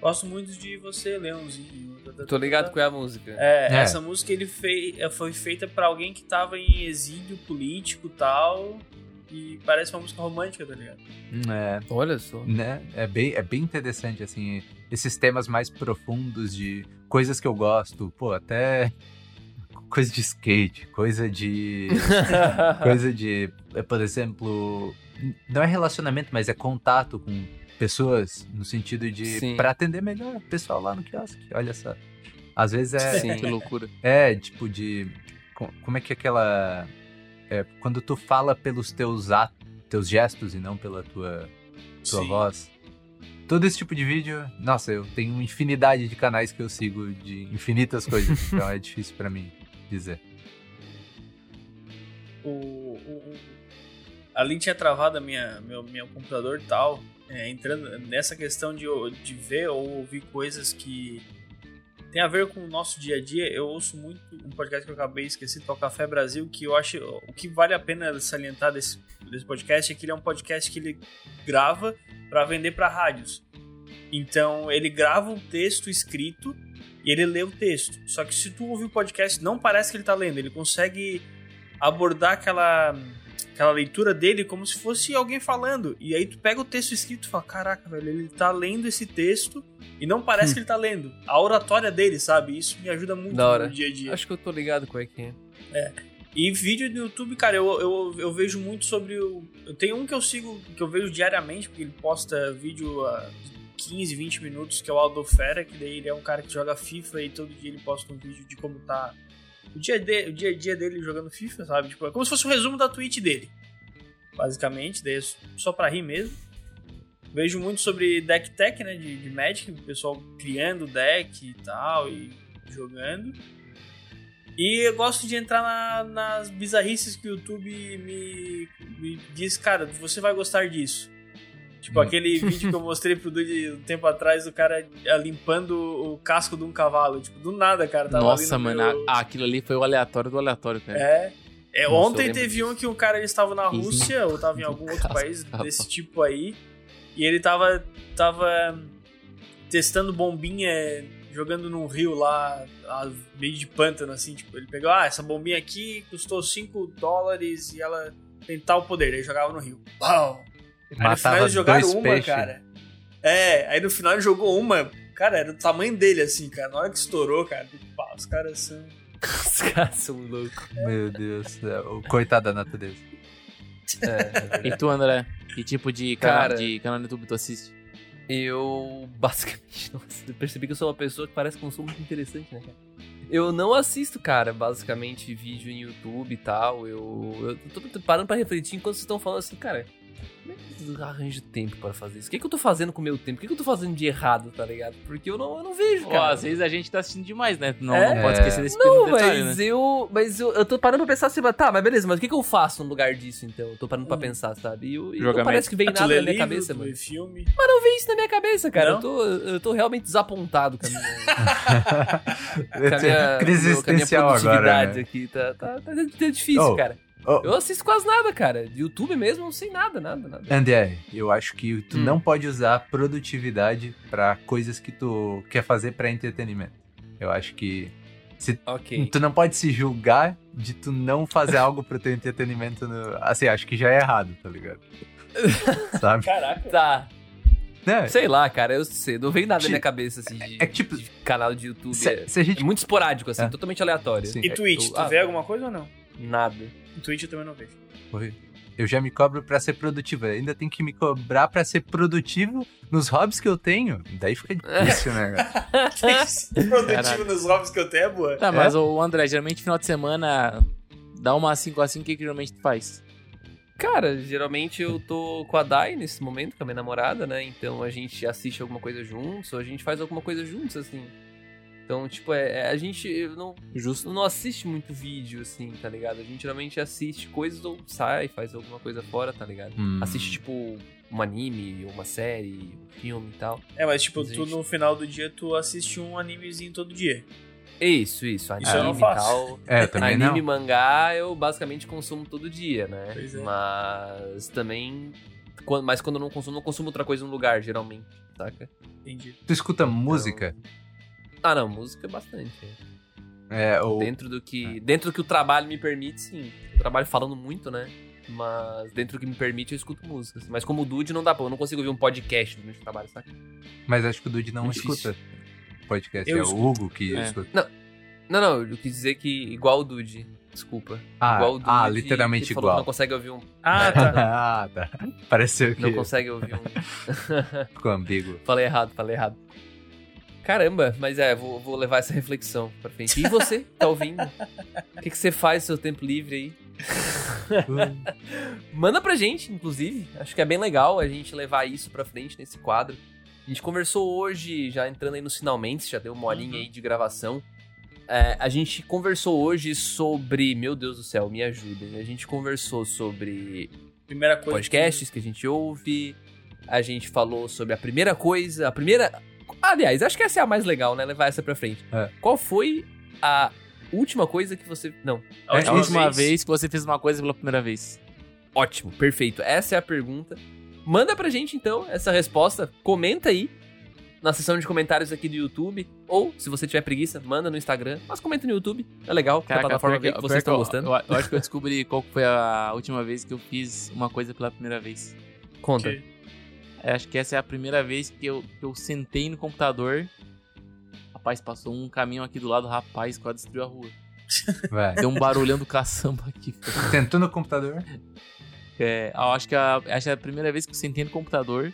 Gosto muito de você, Leãozinho. Tô ligado com a música. É, É. essa música ele fei, eh, foi feita pra alguém que tava em exílio político e tal. E parece uma música romântica, tá ligado? é, Olha só. né, é bem, é bem interessante, assim, esses temas mais profundos de coisas que eu gosto, pô, até coisa de skate, coisa de... coisa de, é, por exemplo, não é relacionamento, mas é contato com pessoas, no sentido de, pra atender melhor o pessoal lá no quiosque, olha só. Às vezes é... Sim. Que loucura. É, tipo de. co- Como é que é aquela. É, quando tu fala pelos teus atos, teus gestos e não pela tua, tua Sim. voz. Todo esse tipo de vídeo, nossa, eu tenho uma infinidade de canais que eu sigo de infinitas coisas, então é difícil pra mim dizer. o, o- ali tinha travado a minha, meu, meu computador e tal, é, entrando nessa questão de, de ver ou ouvir coisas que tem a ver com o nosso dia a dia. Eu ouço muito um podcast que eu acabei esquecendo, que é o Café Brasil, que eu acho o que vale a pena salientar desse, desse podcast é que ele é um podcast que ele grava para vender para rádios. Então ele grava um texto escrito e ele lê o texto. Só que se tu ouvir o podcast, não parece que ele tá lendo. Ele consegue abordar aquela, aquela leitura dele como se fosse alguém falando. E aí tu pega o texto escrito e fala: Caraca, velho, ele tá lendo esse texto e não parece que ele tá lendo. A oratória dele, sabe? Isso me ajuda muito no dia a dia. Acho que eu tô ligado com é que é. E vídeo do YouTube, cara, eu, eu, eu vejo muito sobre o. Eu tenho um que eu sigo, que eu vejo diariamente, porque ele posta vídeo a 15, 20 minutos, que é o Aldo Fera, que daí ele é um cara que joga FIFA e todo dia ele posta um vídeo de como tá o dia, de, o dia a dia dele jogando FIFA, sabe? Tipo, é como se fosse um resumo da Twitch dele. Basicamente, daí é só pra rir mesmo. Vejo muito sobre deck tech, né? De, de Magic, o pessoal criando deck e tal, e jogando. E eu gosto de entrar na- nas bizarrices que o YouTube me, me diz, cara, você vai gostar disso. Tipo, Hum. aquele vídeo que eu mostrei pro Dude um tempo atrás, do cara ah, limpando o casco de um cavalo. Tipo, do nada, cara. Tava Nossa, mano, meu- a- aquilo ali foi o aleatório do aleatório, cara. É. É, Nossa, ontem teve um que um cara ele estava na Isso. Rússia ou estava em algum outro país desse tipo aí. E ele tava, tava testando bombinha jogando num rio lá, meio de pântano, assim. Tipo, ele pegou, ah, essa bombinha aqui custou 5 dólares e ela tem tal poder. Aí jogava no rio. Pau! Aí no final eles jogaram dois uma, peixes. cara. É, aí no final ele jogou uma. Cara, era do tamanho dele, assim, cara. Na hora que estourou, cara, pá, os caras são. Os caras são loucos. Meu Deus do céu. o Coitado da natureza. É, é. E tu, André? Que tipo de canal, Cara. de canal no YouTube tu assiste? Eu, basicamente, nossa, eu percebi que eu sou uma pessoa que parece que não sou muito interessante, né, cara? Eu não assisto, cara, basicamente, vídeo em YouTube e tal. Eu, eu tô parando pra refletir enquanto vocês estão falando assim, cara. Eu arranjo tempo para fazer isso? O que, que eu tô fazendo com o meu tempo? O que, que eu tô fazendo de errado, tá ligado? Porque eu não, eu não vejo, Pô, cara. às vezes a gente tá assistindo demais, né? Não, É? não pode esquecer desse Não, pequeno detalhe, mas né? eu. Mas eu, eu tô parando pra pensar assim, mas tá, mas beleza, mas o que, que eu faço no lugar disso, então? Eu tô parando pra pensar, sabe? E, eu- e não parece que vem tu nada na minha livro, cabeça, mano. filme. Mas não vem isso na minha cabeça, cara. Não? Eu tô, eu tô realmente desapontado com a minha, com a minha, Crise com a minha existencial produtividade agora. Né? aqui. Tá, tá, tá, tá difícil, Oh. cara. Oh, Eu assisto quase nada, cara. De YouTube mesmo, não sei nada, nada, nada. André, eu acho que tu Hum. não pode usar produtividade pra coisas que tu quer fazer pra entretenimento. Eu acho que Ok. tu não pode se julgar de tu não fazer algo pro teu entretenimento. No... Assim, acho que já é errado, tá ligado? Sabe? Caraca. Tá. Né? Sei lá, cara, eu sei. Não vem nada na minha cabeça, assim, de, É tipo, de canal de YouTube. Se, é, se a gente é muito esporádico, assim, É. totalmente aleatório. Sim. E É, Twitch, eu- tu ah, vê alguma coisa ou não? Nada. Em Twitch eu também não vejo. Oi. Eu já me cobro pra ser produtivo. Eu ainda tenho que me cobrar pra ser produtivo nos hobbies que eu tenho. Daí fica difícil, né, cara? Produtivo nos hobbies que eu tenho é boa. Tá, mas o André, geralmente final de semana dá uma 5 assim, o que que geralmente tu faz? Cara, geralmente eu tô com a Dai nesse momento, com a minha namorada, né? Então a gente assiste alguma coisa juntos, ou a gente faz alguma coisa juntos, assim. Então, tipo, é, é- a gente não, Justo. não assiste muito vídeo, assim, tá ligado? A gente geralmente assiste coisas ou sai, faz alguma coisa fora, tá ligado? Hum. Assiste, tipo, um anime, uma série, um filme e tal. É, mas tipo, Gente. tu no final do dia tu assiste um animezinho todo dia. Isso, isso. Anime Isso eu não e faço. tal. É, também Anime e não. mangá eu basicamente consumo todo dia, né? Pois é. Mas também. Mas quando eu não consumo, eu não consumo outra coisa no lugar, geralmente, saca? Entendi. Tu escuta música? Ah, não, música é bastante. É, ou... Dentro do que. Dentro do que o trabalho me permite, sim. Eu trabalho falando muito, né? Mas dentro do que me permite, eu escuto músicas. Mas como o Dude não dá pra. Eu não consigo ouvir um podcast durante o trabalho, saca? Mas acho que o Dude não Muito escuta podcast. Eu é escuto. o Hugo que É. escuta. Não, não, eu quis dizer que igual o Dude. Desculpa. Ah, igual o Dude. ah, que literalmente falou que igual. Não consegue ouvir um. Ah, tá. ah, tá. Pareceu que Não consegue ouvir um. ficou ambíguo. Falei errado, falei errado. Caramba, mas é, vou, vou levar essa reflexão pra frente. E você, tá ouvindo? O que, que você faz no seu tempo livre aí? Manda pra gente, inclusive. Acho que é bem legal a gente levar isso pra frente nesse quadro. A gente conversou hoje, já entrando aí nos finalmente, já deu uma horinha aí de gravação. É, a gente conversou hoje sobre. Meu Deus do céu, me ajudem. A gente conversou sobre Primeira coisa. podcasts que a gente ouve. A gente falou sobre a primeira coisa. A primeira. Aliás, acho que essa é a mais legal, né? Levar essa pra frente. É. Qual foi a última coisa que você. Não. A É, a última vez. que você fez uma coisa pela primeira vez. Ótimo, perfeito. Essa é a pergunta. Manda pra gente então essa resposta. Comenta aí na seção de comentários aqui do YouTube. Ou, se você tiver preguiça, manda no Instagram. Mas comenta no YouTube. É legal. é a plataforma que, que- vocês estão que eu- gostando. Eu, eu acho que eu descobri qual foi a última vez que eu fiz uma coisa pela primeira vez. Conta. Que- acho que essa é a primeira vez que eu, que eu sentei no computador. Rapaz, passou um caminhão aqui do lado, rapaz, quase destruiu a rua. Vai. Deu um barulhão do caçamba aqui. Tentou no computador? É, eu acho que a, acho que é a primeira vez que eu sentei no computador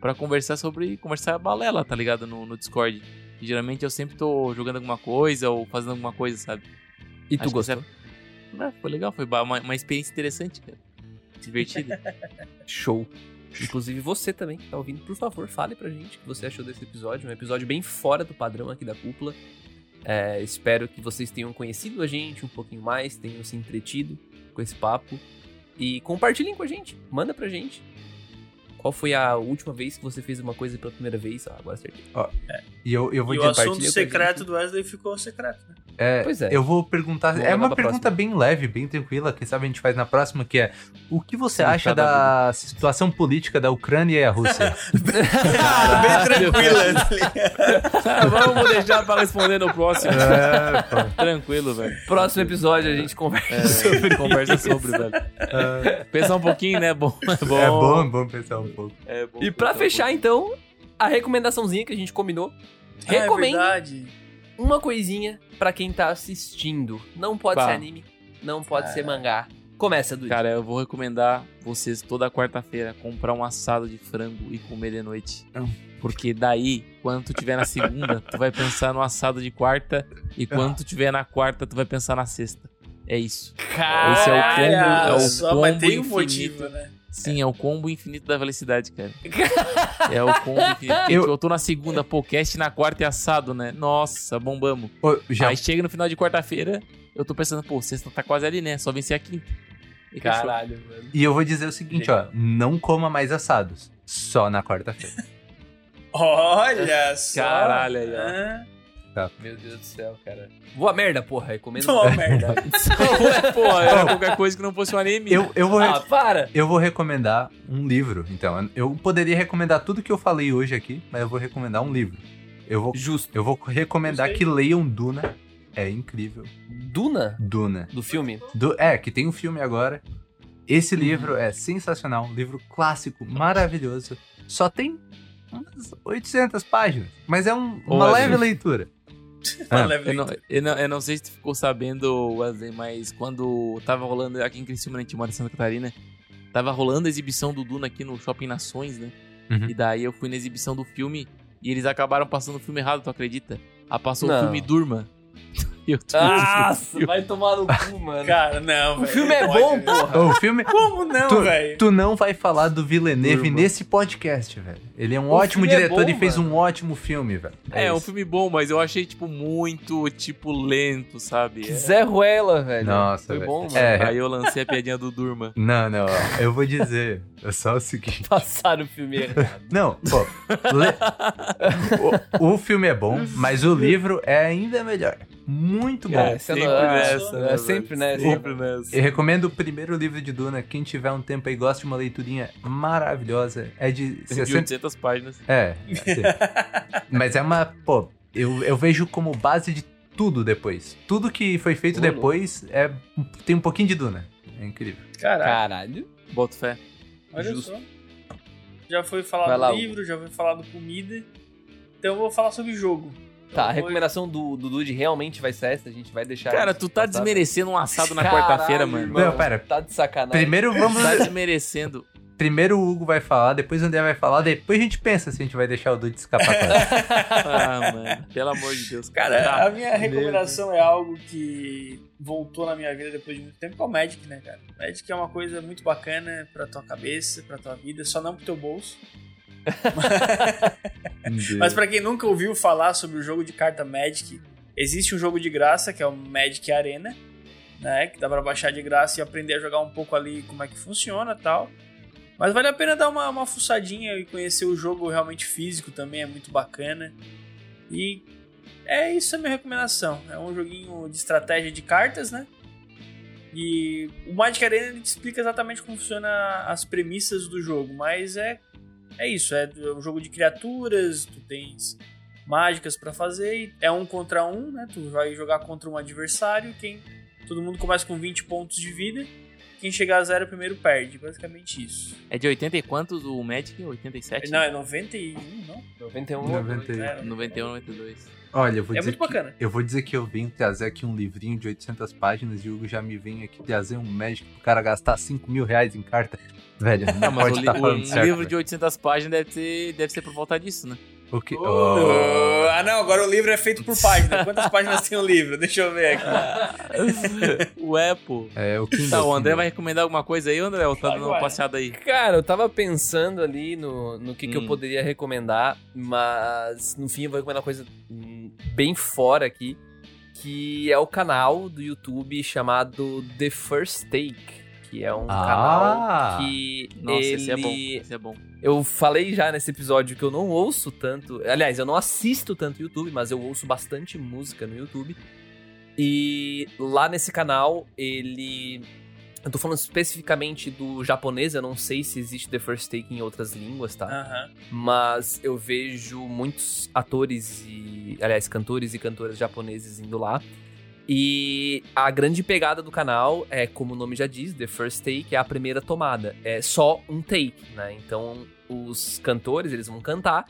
pra conversar sobre. conversar balela, tá ligado? No, no Discord. E, geralmente eu sempre tô jogando alguma coisa ou fazendo alguma coisa, sabe? E tu Acho que gostou? É, foi legal, foi uma, uma experiência interessante, cara. Divertida. Show. Inclusive você também que tá ouvindo, por favor, fale pra gente o que você achou desse episódio. Um episódio bem fora do padrão aqui da cúpula. É, espero que vocês tenham conhecido a gente um pouquinho mais, tenham se entretido com esse papo. E compartilhem com a gente, manda pra gente. Qual foi a última vez que você fez uma coisa pela primeira vez? Ah, agora acertei. E eu, eu vou E o assunto secreto do Wesley ficou secreto, né? É, Pois é. eu vou perguntar. Vamos é uma pergunta próxima. bem leve, bem tranquila. Quem sabe a gente faz na próxima, que é o que você Sim, acha da situação política da Ucrânia e a Rússia? Bem tranquilo, Wesley. Ah, Vamos deixar pra responder no próximo. é. Tranquilo, velho. Próximo episódio a gente conversa. É, sobre conversa sobre, velho. Pensar um pouquinho, né? Bom, é bom. É bom, é bom pensar um pouco. É bom E pra pensar um fechar, então, a recomendaçãozinha que a gente combinou. Ah, é verdade. Uma coisinha pra quem tá assistindo. Não pode Bah. ser anime, não pode ser mangá. Começa, Dude. Cara, eu vou recomendar vocês toda quarta-feira comprar um assado de frango e comer de noite. Porque daí, quando tu tiver na segunda, tu vai pensar no assado de quarta. E quando tu tiver na quarta, tu vai pensar na sexta. É isso. Esse é o combo, é o só, mas combo tem um infinito. motivo, né? Sim, é o combo infinito da felicidade, cara. é o combo infinito. Eu- eu tô na segunda podcast na quarta é assado, né? Nossa, bombamos. Ô, já, Aí chega no final de quarta-feira, eu tô pensando, pô, sexta tá quase ali, né? Só vencer a quinta. E fechou. Caralho, mano. E eu vou dizer o seguinte, ó. Não coma mais assados. Só na quarta-feira. Olha só. Caralho, aí, ó. Ah, Meu Deus do céu, cara. Boa merda, porra. Recomendo. Pô, merda. Pô, era qualquer coisa que não fosse uma anemia. Eu, eu, vou, Ah, para! eu vou recomendar um livro. Então, eu poderia recomendar tudo que eu falei hoje aqui, mas eu vou recomendar um livro. Eu vou, Justo. eu vou recomendar que leiam Duna. É incrível. Duna? Duna. Do filme? Do, é, que tem um filme agora. Esse livro é sensacional, um livro clássico, maravilhoso. Só tem umas 800 páginas, mas é um- uma Olha. leve leitura. Ah, Eu não, eu, não, eu não sei se tu ficou sabendo, Wesley, mas quando tava rolando aqui em Criciúma, a gente mora em Santa Catarina, tava rolando a exibição do Duna aqui no Shopping Nações, né? Uhum. E daí eu fui na exibição do filme e eles acabaram passando o filme errado, tu acredita? Ah, passou Não. o filme Durma. E tô Nossa, vai tomar no cu, mano. Cara, não, o velho. filme é bom, porra. O filme. Como não, Tu, velho? tu não vai falar do Villeneuve Turma. nesse podcast, velho. Ele é um O ótimo é diretor bom, e fez mano. um ótimo filme, velho. É, um isso. filme bom, mas eu achei, tipo, muito, tipo, lento, sabe? É. Zé Ruela, velho. Nossa, Foi velho. bom, mano. É. Aí eu lancei a piadinha do Durma. Não, não, ó, eu vou dizer. É só o seguinte. Passaram o filme errado. Não, pô. le- o, o filme é bom, mas o livro é ainda melhor. Muito bom. É, sempre nessa, é né, sempre velho? nessa. Sempre nessa. Eu recomendo o primeiro livro de Duna. Quem tiver um tempo aí gosta de uma leiturinha maravilhosa. É de De 60. 800 páginas. É. assim. Mas é uma. Pô, eu, eu vejo como base de tudo depois. Tudo que foi feito depois é tem um pouquinho de Duna. É incrível. Caralho, Caralho. Boto fé. olha justo. só. Já foi falar Vai do lá, livro, já foi falar do comida. Então eu vou falar sobre jogo. Tá, a recomendação do, do Dude realmente vai ser essa, a gente vai deixar. Cara, tu tá passar. desmerecendo um assado na quarta-feira, mano. irmão, Não, pera. Tá de sacanagem. Primeiro vamos. Tá desmerecendo. Primeiro o Hugo vai falar, depois o André vai falar, depois a gente pensa se a gente vai deixar o Dude escapar. Ah, mano. Pelo amor de Deus. Cara, Tá. a minha recomendação é algo que voltou na minha vida depois de muito tempo, que é o Magic, né, cara? Magic é uma coisa muito bacana pra tua cabeça, pra tua vida, só não pro teu bolso. Mas pra quem nunca ouviu falar sobre o jogo de carta Magic, existe um jogo de graça que é o Magic Arena, né? Que dá pra baixar de graça e aprender a jogar um pouco ali como é que funciona tal. Mas vale a pena dar uma, uma fuçadinha e conhecer o jogo realmente físico também, é muito bacana. E é isso a minha recomendação. É um joguinho de estratégia de cartas, né? E o Magic Arena ele te explica exatamente como funciona as premissas do jogo, mas é é isso, é um jogo de criaturas, tu tens mágicas pra fazer, e é um contra um, né? Tu vai jogar contra um adversário, quem todo mundo começa com 20 pontos de vida, quem chegar a zero primeiro perde, basicamente isso. É de 80 e quantos o Magic? 87? Não, é 91, não? 91. 91. É, 91, 92. Olha, eu vou É dizer muito que, bacana. Eu vou dizer que eu vim trazer aqui um livrinho de 800 páginas e o Hugo já me vem aqui trazer um Magic pro cara gastar 5 mil reais em carta. Velho, não, Não, mas pode o, li- estar o- falando um certo. livro de velho. 800 páginas deve ser, deve ser por volta disso, né? O que? Oh, Oh. Ah, não, agora o livro é feito por página. Quantas páginas tem o livro? Deixa eu ver aqui. Ué, pô. É, o Kindle. Tá, o André Kindle. vai recomendar alguma coisa aí, André? Ou tá Vai, dando uma passeada aí? Cara, eu tava pensando ali no, no que, que eu Hum. poderia recomendar, mas no fim eu vou recomendar uma coisa hum, bem fora aqui, que é o canal do YouTube chamado The First Take, que é um Ah. canal que Nossa, ele... esse é bom. Esse é bom. Eu falei já nesse episódio que eu não ouço tanto. Aliás, eu não assisto tanto YouTube, mas eu ouço bastante música no YouTube. E lá nesse canal, ele. Eu tô falando especificamente do japonês, eu não sei se existe The First Take em outras línguas, tá? Aham. Mas eu vejo muitos atores e. Aliás, cantores e cantoras japoneses indo lá. E a grande pegada do canal é, como o nome já diz, The First Take é a primeira tomada. É só um take, né? Então os cantores, eles vão cantar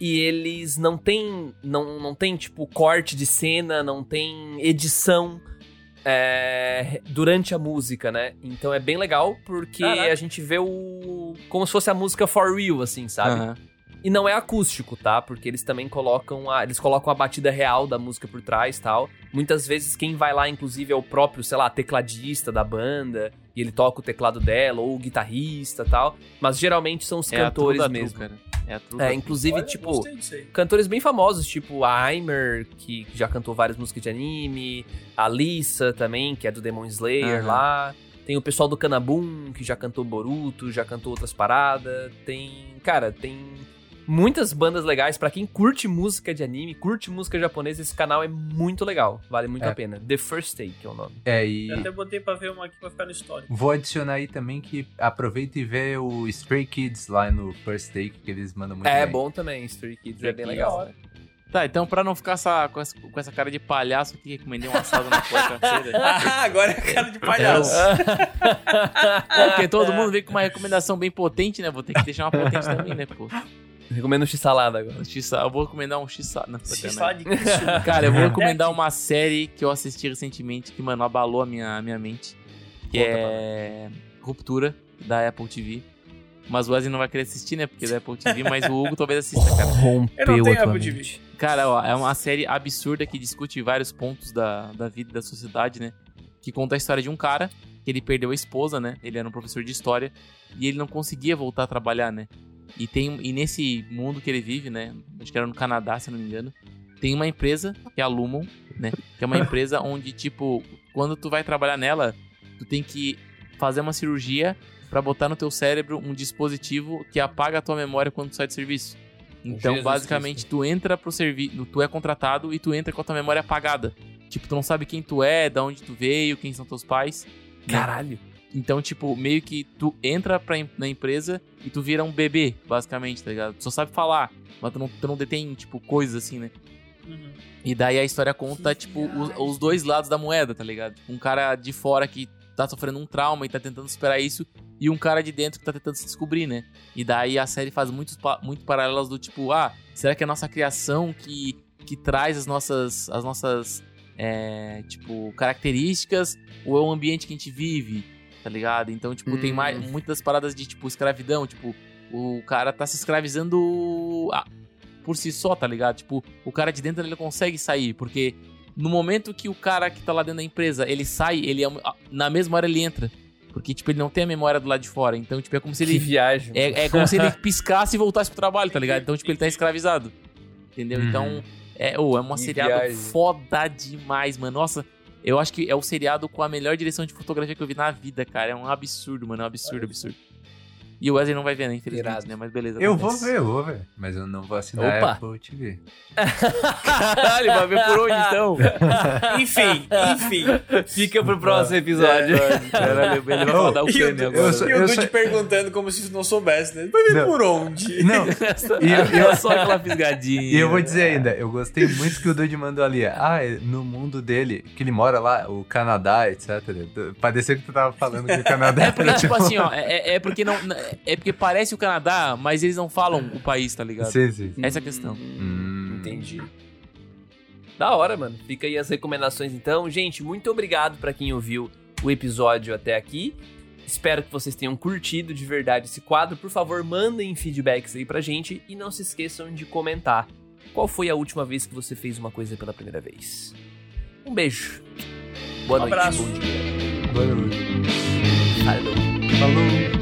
e eles não tem, não, não tem tipo corte de cena, não tem edição é, durante a música, né? Então é bem legal porque Caraca. a gente vê o como se fosse a música for real, assim, sabe? Aham. E não é acústico, tá? Porque eles também colocam a, eles colocam a batida real da música por trás tal. Muitas vezes quem vai lá, inclusive, é o próprio, sei lá, tecladista da banda. E ele toca o teclado dela, ou o guitarrista tal. Mas geralmente são os É a cantores da mesmo. tru, cara. É a tru É, inclusive, Olha, tipo, cantores bem famosos, tipo a Aimer, que já cantou várias músicas de anime, a Lisa também, que é do Demon Slayer Aham. lá. Tem o pessoal do Kanabun, que já cantou Boruto, já cantou outras paradas. Tem, cara, tem muitas bandas legais Pra quem curte música de anime, curte música japonesa, esse canal é muito legal, vale muito É. a pena. The First Take é o nome. É, e Eu até botei pra ver uma aqui pra ficar no histórico. vou adicionar aí também que aproveita e vê o Stray Kids lá no First Take, que eles mandam muito é bem. bom também, Stray Kids é Stray bem Kids. legal. né? Tá, então pra não ficar essa, com, essa, com essa cara de palhaço aqui, recomendei um assado na quarta-feira. Ah, agora é cara de palhaço. É, porque todo mundo veio com uma recomendação bem potente, né? Vou ter que deixar uma potente também, né, pô? Recomendo um x-salada agora. X, eu vou recomendar um X... Não, Se sacanagem. fala de. Cara, eu vou recomendar uma série que eu assisti recentemente que, mano, abalou a minha, a minha mente. Que Conta, é Ruptura, da Apple TV. Mas o Wesley não vai querer assistir, né? Porque é da Apple TV, mas o Hugo talvez assista, cara. Rompeu Eu não tenho Apple TV. Cara, ó, é uma série absurda que discute vários pontos da, da vida e da sociedade, né? Que conta a história de um cara que ele perdeu a esposa, né? Ele era um professor de história e ele não conseguia voltar a trabalhar, né? E tem e nesse mundo que ele vive, né? Acho que era no Canadá, se não me engano. Tem uma empresa que é a Lumon, né? Que é uma empresa onde tipo, quando tu vai trabalhar nela, tu tem que fazer uma cirurgia pra botar no teu cérebro um dispositivo que apaga a tua memória quando tu sai do serviço. Então, Jesus basicamente, tu entra pro serviço, tu é contratado e tu entra com a tua memória apagada. Tipo, tu não sabe quem tu é, da onde tu veio, quem são teus pais. né? Caralho. Então, tipo, meio que tu entra pra, na empresa e tu vira um bebê, basicamente, tá ligado? Tu só sabe falar, mas tu não, tu não detém, tipo, coisas assim, né? Uhum. E daí a história conta, tipo, os, os dois lados da moeda, tá ligado? Um cara de fora que tá sofrendo um trauma e tá tentando superar isso, e um cara de dentro que tá tentando se descobrir, né? E daí a série faz muitos muito paralelos do tipo, ah, será que é a nossa criação que, que traz as nossas, as nossas é, tipo, características, ou é o ambiente que a gente vive, tá ligado? Então, tipo, tem Hum. mais, muitas paradas de, tipo, escravidão, tipo, o cara tá se escravizando ah, por si só, tá ligado? Tipo, o cara de dentro ele consegue sair, porque no momento que o cara que tá lá dentro da empresa, ele sai, ele é na mesma hora ele entra. Porque, tipo, ele não tem a memória do lado de fora. Então, tipo, é como se Que ele. viagem. É, é como se ele piscasse e voltasse pro trabalho, tá ligado? Então, tipo, ele tá escravizado. Entendeu? Uhum. Então, é, oh, é uma Que viagem. foda demais, mano. Nossa, eu acho que é o seriado com a melhor direção de fotografia que eu vi na vida, cara. É um absurdo, mano. É um absurdo, absurdo. E o Wesley não vai ver, né? Infelizmente, Irado. né? Mas beleza. Eu vou acontece. ver, eu vou ver. Mas eu não vou assinar Opa. Apple TV. Caralho, vai ver por onde então? Enfim, enfim. Fica pro próximo episódio. Caralho, ele vai Oh, mandar o E o, Kanye agora. eu sou- e o Dude sou- perguntando como se não soubesse, né? Vai ver Não. por onde? Não, E eu, só aquela fisgadinha. e eu vou dizer ainda, eu gostei muito que o Dude mandou ali. Ah, é no mundo dele, que ele mora lá, o Canadá, etc. Parecia que tu tava falando que o Canadá É porque, tipo assim, ó, é, é- é porque não. É porque parece o Canadá, mas eles não falam o país, tá ligado? Sim, sim. Essa é a questão. Hum. Entendi. Da hora, mano. Fica aí as recomendações então. Gente, muito obrigado pra quem ouviu o episódio até aqui. Espero que vocês tenham curtido de verdade esse quadro. Por favor, mandem feedbacks aí pra gente e não se esqueçam de comentar. Qual foi a última vez que você fez uma coisa pela primeira vez? Um beijo. Boa Um noite. abraço. Bom dia. Boa noite. Falou. Falou.